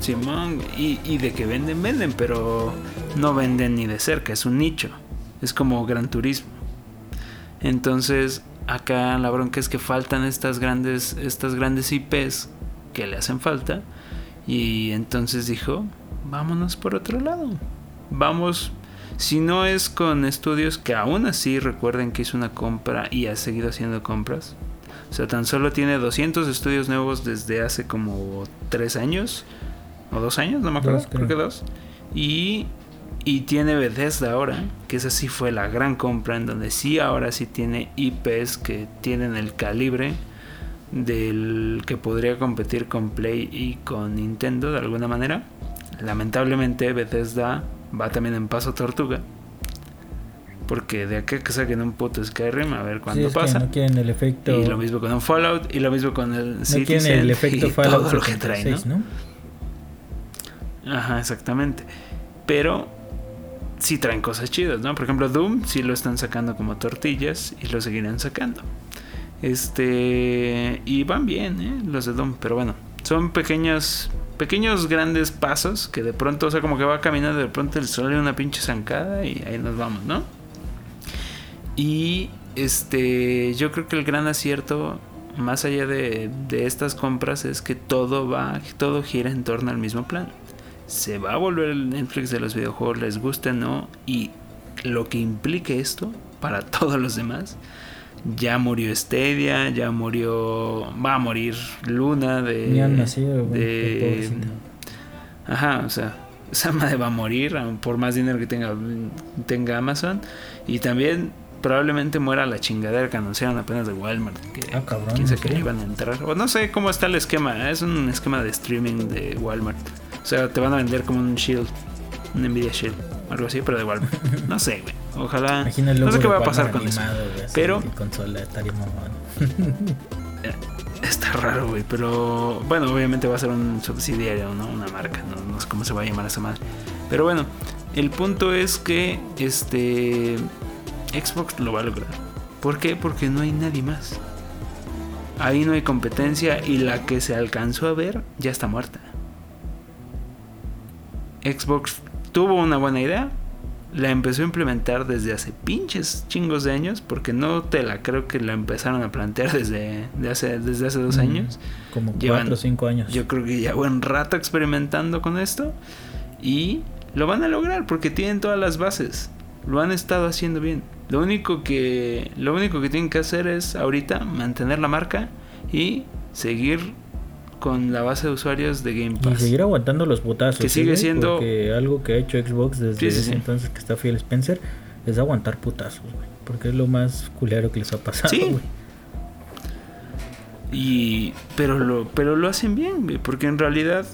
Simón, y, y de que venden, venden, pero no venden ni de cerca, es un nicho. Es como Gran Turismo. Entonces, acá la bronca es que faltan estas grandes, estas grandes IPs que le hacen falta. Y entonces dijo, vámonos por otro lado. Vamos, si no es con estudios que aún así recuerden que hizo una compra y ha seguido haciendo compras. O sea, tan solo tiene 200 estudios nuevos desde hace como 3 años. O 2 años, no me acuerdo, creo que 2. Y y tiene Bethesda ahora, que esa sí fue la gran compra, en donde sí ahora sí tiene IPs que tienen el calibre del que podría competir con Play y con Nintendo de alguna manera. lamentablemente Bethesda va también en paso tortuga. Porque de acá que saquen un puto Skyrim, a ver cuándo Sí, pasa. no quieren el efecto. Y lo mismo con un Fallout, y lo mismo con el no Citizen, quieren el efecto y Fallout todo lo que trae, 76, ¿no? ¿no? Ajá, exactamente. Pero sí traen cosas chidas, ¿no? Por ejemplo, Doom sí lo están sacando como tortillas y lo seguirán sacando. Este. Y van bien, ¿eh? Los de Doom. Pero bueno, son pequeños. Pequeños grandes pasos que de pronto, o sea, como que va caminando, de pronto le sale una pinche zancada y ahí nos vamos, ¿no? Y este, yo creo que el gran acierto, más allá de, de estas compras, es que todo va, todo gira en torno al mismo plan. Se va a volver el Netflix de los videojuegos, les guste o no, y lo que implique esto para todos los demás. Ya murió Stadia, ya murió, va a morir Luna de, Ni han nacido, güey, de- pobrecito. Ajá, o sea, esa madre va a morir por más dinero que tenga, tenga Amazon. Y también probablemente muera la chingadera que anunciaron apenas de Walmart. Que Ah, cabrón, quién sabe ¿en que iban a entrar. O no sé cómo está el esquema. Es un esquema de streaming de Walmart. O sea, te van a vender como un Shield, un Nvidia Shield, algo así, pero de Walmart. No sé, güey. Ojalá. Imagina el No sé qué va a pasar con eso. Pero- consola, estaría. Está raro, güey. Pero bueno, obviamente va a ser un subsidiario, ¿no? Una marca. No, no sé cómo se va a llamar esa madre. Pero bueno, el punto es que este Xbox lo va a lograr. ¿Por qué? Porque no hay nadie más. Ahí no hay competencia y la que se alcanzó a ver ya está muerta. Xbox tuvo una buena idea, la empezó a implementar desde hace pinches chingos de años, porque no te la creo que la empezaron a plantear desde, de hace, desde hace dos Mm, años. Como Llevan- 4 o 5 años. Yo creo que ya buen rato experimentando con esto y lo van a lograr porque tienen todas las bases. Lo han estado haciendo bien. Lo único que lo único que tienen que hacer es ahorita mantener la marca y seguir con la base de usuarios de Game Y Pass. seguir aguantando los putazos. Que ¿sí, sigue güey? siendo- Porque algo que ha hecho Xbox desde Sí, ese sí. entonces que está Phil Spencer es aguantar putazos, güey. Porque es lo más culero que les ha pasado, Sí. güey. Y pero lo pero lo hacen bien, güey, porque en realidad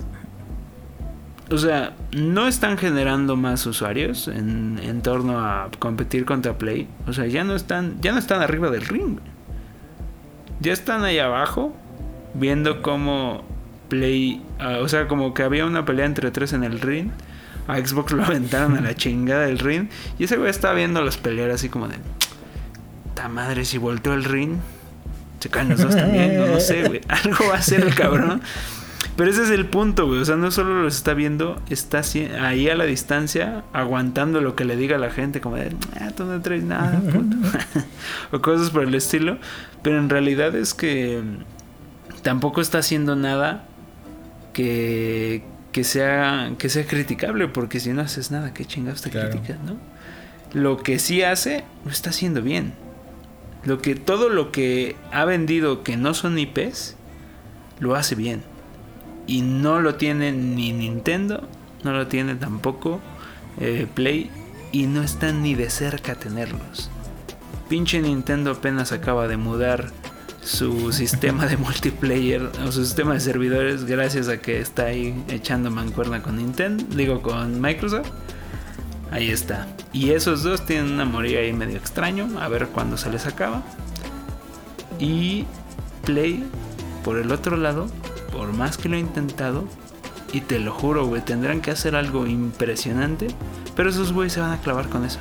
o sea, no están generando más usuarios en, en torno a competir contra Play. O sea, ya no están ya no están arriba del ring. güey. Ya están ahí abajo viendo cómo Play, ah, o sea, como que había una pelea entre tres en el ring. A Xbox lo aventaron a la chingada del ring y ese güey estaba viendo los pelear así como de ta madre si volteó el ring se caen los dos también, no, no sé, güey. Algo va a hacer el cabrón. Pero ese es el punto, güey. O sea, no solo los está viendo, está ahí a la distancia, aguantando lo que le diga la gente, como de, ah, tú no traes nada, puto". o cosas por el estilo. Pero en realidad es que tampoco está haciendo nada que, que, sea, que sea criticable, porque si no haces nada, ¿qué chingados te Claro. criticas, no? Lo que sí hace, lo está haciendo bien. Lo que, todo lo que ha vendido que no son IPs, lo hace bien. Y no lo tiene ni Nintendo, no lo tiene tampoco eh, Play, y no están ni de cerca a tenerlos. Pinche Nintendo apenas acaba de mudar su sistema de multiplayer o su sistema de servidores gracias a que está ahí echando mancuerna con Nintendo, digo con Microsoft. Ahí está. Y esos dos tienen una moría ahí medio extraño. A ver cuándo se les acaba. Y Play, por el otro lado, por más que lo he intentado, y te lo juro, güey, tendrán que hacer algo impresionante. Pero esos güeyes se van a clavar con eso.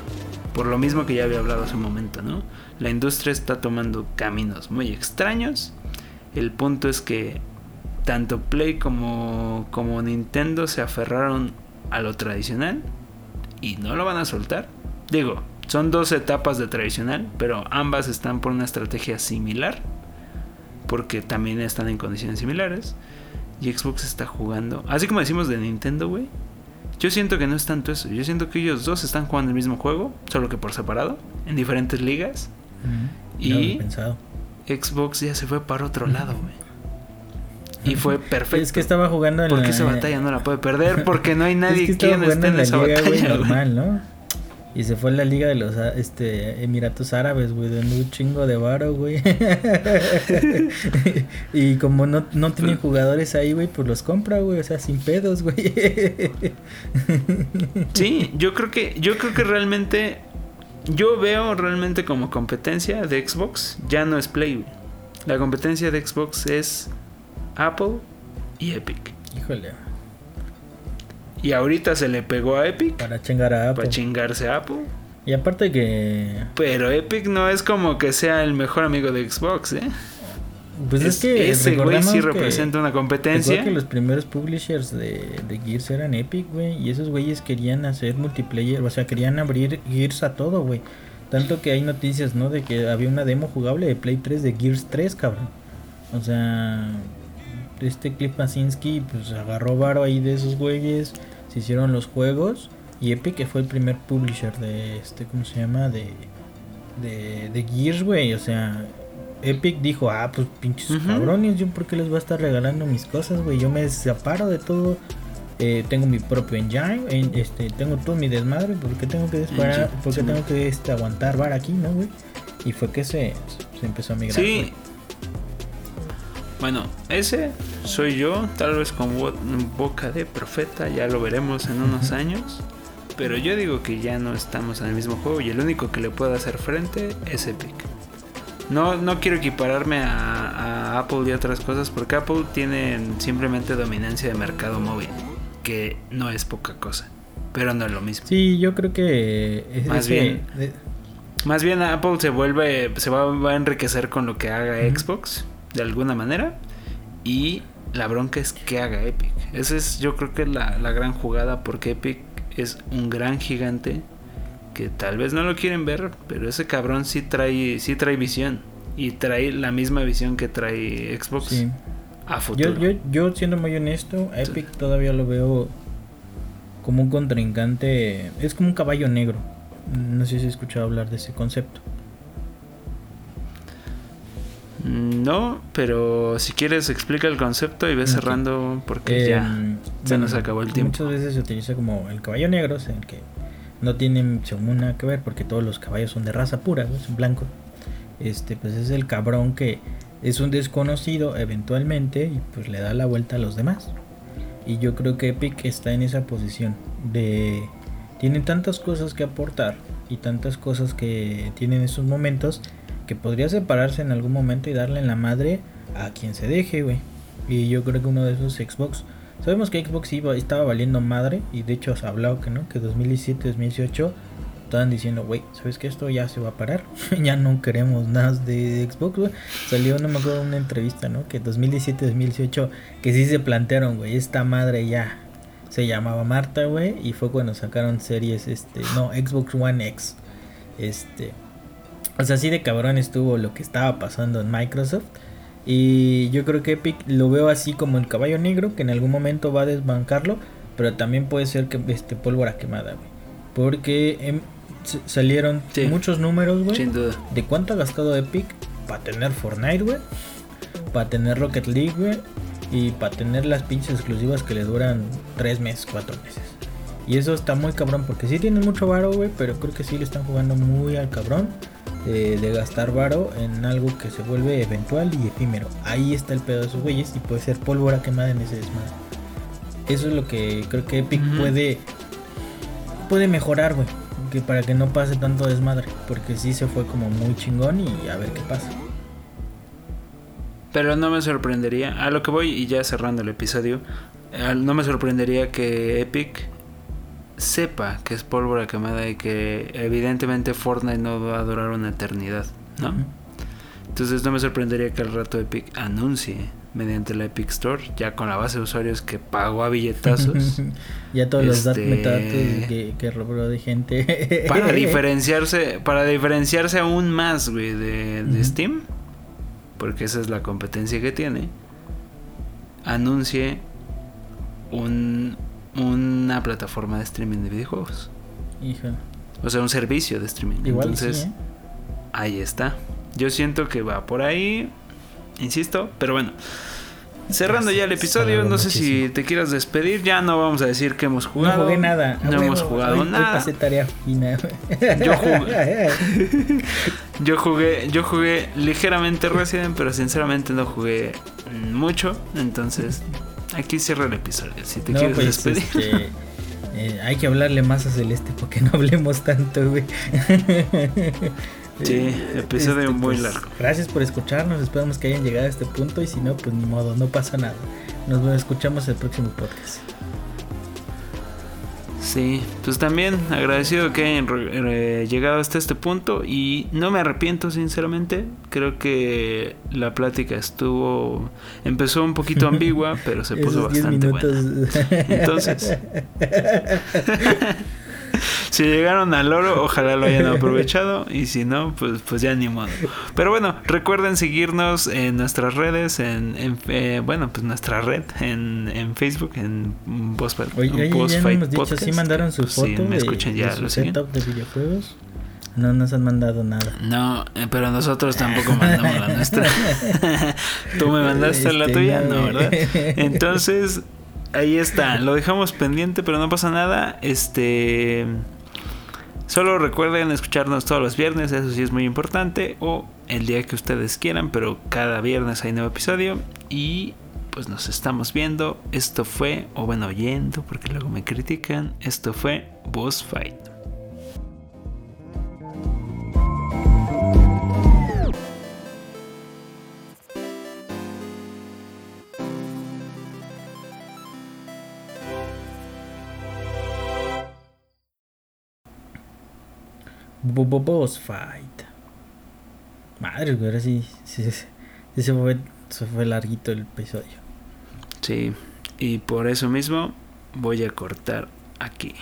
Por lo mismo que ya había hablado hace un momento, ¿no? La industria está tomando caminos muy extraños. El punto es que tanto Play como, como Nintendo se aferraron a lo tradicional y no lo van a soltar. Digo, son dos etapas de tradicional, pero ambas están por una estrategia similar, porque también están en condiciones similares. Y Xbox está jugando, así como decimos de Nintendo, güey. Yo siento que no es tanto eso. Yo siento que ellos dos están jugando el mismo juego, solo que por separado, en diferentes ligas. Y- No. Xbox ya se fue para otro lado, güey. Y fue perfecto. Es que estaba jugando en Porque la... esa batalla no la puede perder, porque no hay es nadie que quien jugando esté en en esa la liga, batalla, normal, ¿no? Y se fue a la liga de los este, Emiratos Árabes, güey, de un chingo de varo, güey. y como no, no tiene jugadores ahí, güey, pues los compra, güey, o sea, sin pedos, güey. sí, yo creo que, yo creo que realmente, yo veo realmente como competencia de Xbox, ya no es Play, La competencia de Xbox es Apple y Epic. Híjole. Y ahorita se le pegó a Epic. Para chingar a Apple. Para chingarse a Apple. Y aparte que... Pero Epic no es como que sea el mejor amigo de Xbox, ¿eh? Pues es, que ese güey sí representa una competencia. que los primeros publishers de, de, Gears eran Epic, güey. Y esos güeyes querían hacer multiplayer, o sea, querían abrir Gears a todo, güey. Tanto que hay noticias, ¿no? De que había una demo jugable de Play 3 de Gears 3, cabrón. O sea, este Cliff Masinski, pues agarró varo ahí de esos güeyes se hicieron los juegos y Epic que fue el primer publisher de este, ¿cómo se llama? De, de, de Gears, güey. O sea, Epic dijo, ah, pues pinches cabrones, yo por qué les voy a estar regalando mis cosas, güey. Yo me separo de todo. Eh, tengo mi propio engine, este, tengo todo mi desmadre, ¿por qué tengo que disparar? ¿Por qué tengo que este, aguantar bar aquí, no, güey? Y fue que se, se empezó a migrar. Sí. Bueno, ese soy yo, tal vez con boca de profeta, ya lo veremos en unos años. Pero yo digo que ya no estamos en el mismo juego y el único que le puede hacer frente es Epic. No, no quiero equipararme a, Apple y otras cosas porque Apple tiene simplemente dominancia de mercado móvil, que no es poca cosa, pero no es lo mismo. Sí, yo creo que más bien, más bien Apple se vuelve, se va, a enriquecer con lo que haga Xbox de alguna manera y la bronca es que haga Epic. Esa es yo creo que la, la gran jugada porque Epic es un gran gigante que tal vez no lo quieren ver, pero ese cabrón sí trae, sí trae visión y trae la misma visión que trae Xbox a futuro. Yo, yo, yo siendo muy honesto, Epic todavía lo veo como un contrincante, es como un caballo negro. No sé si has escuchado hablar de ese concepto. No, pero si quieres explica el concepto y ve cerrando porque ya em, se nos acabó el tiempo. Muchas veces se utiliza como el caballo negro, en el que no tiene según nada que ver porque todos los caballos son de raza pura, son blancos. Este, pues es el cabrón que es un desconocido eventualmente y pues le da la vuelta a los demás. Y yo creo que Epic está en esa posición de tiene tantas cosas que aportar y tantas cosas que tiene en esos momentos que podría separarse en algún momento y darle en la madre a quien se deje, güey. Y yo creo que uno de esos Xbox. Sabemos que Xbox iba, estaba valiendo madre y de hecho se ha hablado que no, que 2017, 2018 estaban diciendo, güey, ¿sabes que esto ya se va a parar? ya no queremos nada de Xbox, güey. Salió, no me acuerdo, una entrevista, ¿no? Que 2017, 2018, que sí se plantearon, güey, esta madre ya se llamaba Marta, güey, y fue cuando sacaron series, este, no, Xbox One X. Este, o sea, así de cabrón estuvo lo que estaba pasando en Microsoft. Y yo creo que Epic lo veo así como el caballo negro, que en algún momento va a desbancarlo. Pero también puede ser que este pólvora quemada, güey. Porque em, salieron muchos números, güey. Sin duda. De cuánto ha gastado Epic para tener Fortnite, güey. Para tener Rocket League, güey. Y para tener las pinches exclusivas que le duran 3 meses, 4 meses. Y eso está muy cabrón porque sí tienen mucho varo, güey. Pero creo que sí le están jugando muy al cabrón de, gastar varo en algo que se vuelve eventual y efímero. Ahí está el pedo de esos güeyes y puede ser pólvora quemada en ese desmadre. Eso es lo que creo que Epic puede puede mejorar, güey, que para que no pase tanto desmadre, porque sí se fue como muy chingón y a ver qué pasa. Pero no me sorprendería, a lo que voy y ya cerrando el episodio, no me sorprendería que Epic sepa que es pólvora quemada y que evidentemente Fortnite no va a durar una eternidad, ¿no? Entonces no me sorprendería que al rato Epic anuncie mediante la Epic Store, ya con la base de usuarios que pagó a billetazos. ya todos los datos este, que, que robó de gente. para diferenciarse, para diferenciarse aún más, güey, de, Steam, porque esa es la competencia que tiene, anuncie un, una plataforma de streaming de videojuegos. O sea, un servicio de streaming. Entonces, ¿eh? ahí está. Yo siento que va por ahí, insisto, pero bueno. cerrando ya el episodio, no sé si te quieras despedir. Ya no vamos a decir que hemos jugado. No jugué nada. No hemos jugado nada. pasé tarea fina. Yo jugué, yo jugué, yo jugué ligeramente Resident, pero sinceramente no jugué mucho. Entonces, aquí cierra el episodio. Si te quieres pues, despedir. Este, eh, hay que hablarle más a Celeste porque no hablemos tanto, güey. Sí, episodio este, muy pues, largo. Gracias por escucharnos, esperamos que hayan llegado a este punto y si no, pues ni modo, no pasa nada. Nos escuchamos el próximo podcast. Sí, pues también agradecido que hayan eh, llegado hasta este punto y no me arrepiento sinceramente. Creo que la plática estuvo empezó un poquito ambigua, pero se puso bastante buena. Entonces si llegaron al oro, ojalá lo hayan aprovechado. Y si no, pues, pues ya ni modo. Pero bueno, recuerden seguirnos en nuestras redes, en, eh, bueno, pues nuestra red, en, en Facebook, en Boss, Oye, ya no hemos dicho, ¿sí mandaron su foto si me escuchan ya, de su setup de videojuegos? No nos han mandado nada. No, eh, pero nosotros tampoco mandamos la nuestra. Tú me mandaste la este, tuya, no, ¿verdad? Entonces, ahí está. Lo dejamos pendiente, pero no pasa nada. Este. Solo recuerden escucharnos todos los viernes, eso sí es muy importante. O el día que ustedes quieran, pero cada viernes hay nuevo episodio. Y pues nos estamos viendo. Esto fue, o bueno, oyendo, porque luego me critican. Esto fue Boss Fight. Boss Fight. Madre, ahora sí, sí, se, fue, se fue larguito el episodio. Sí, y por eso mismo voy a cortar aquí.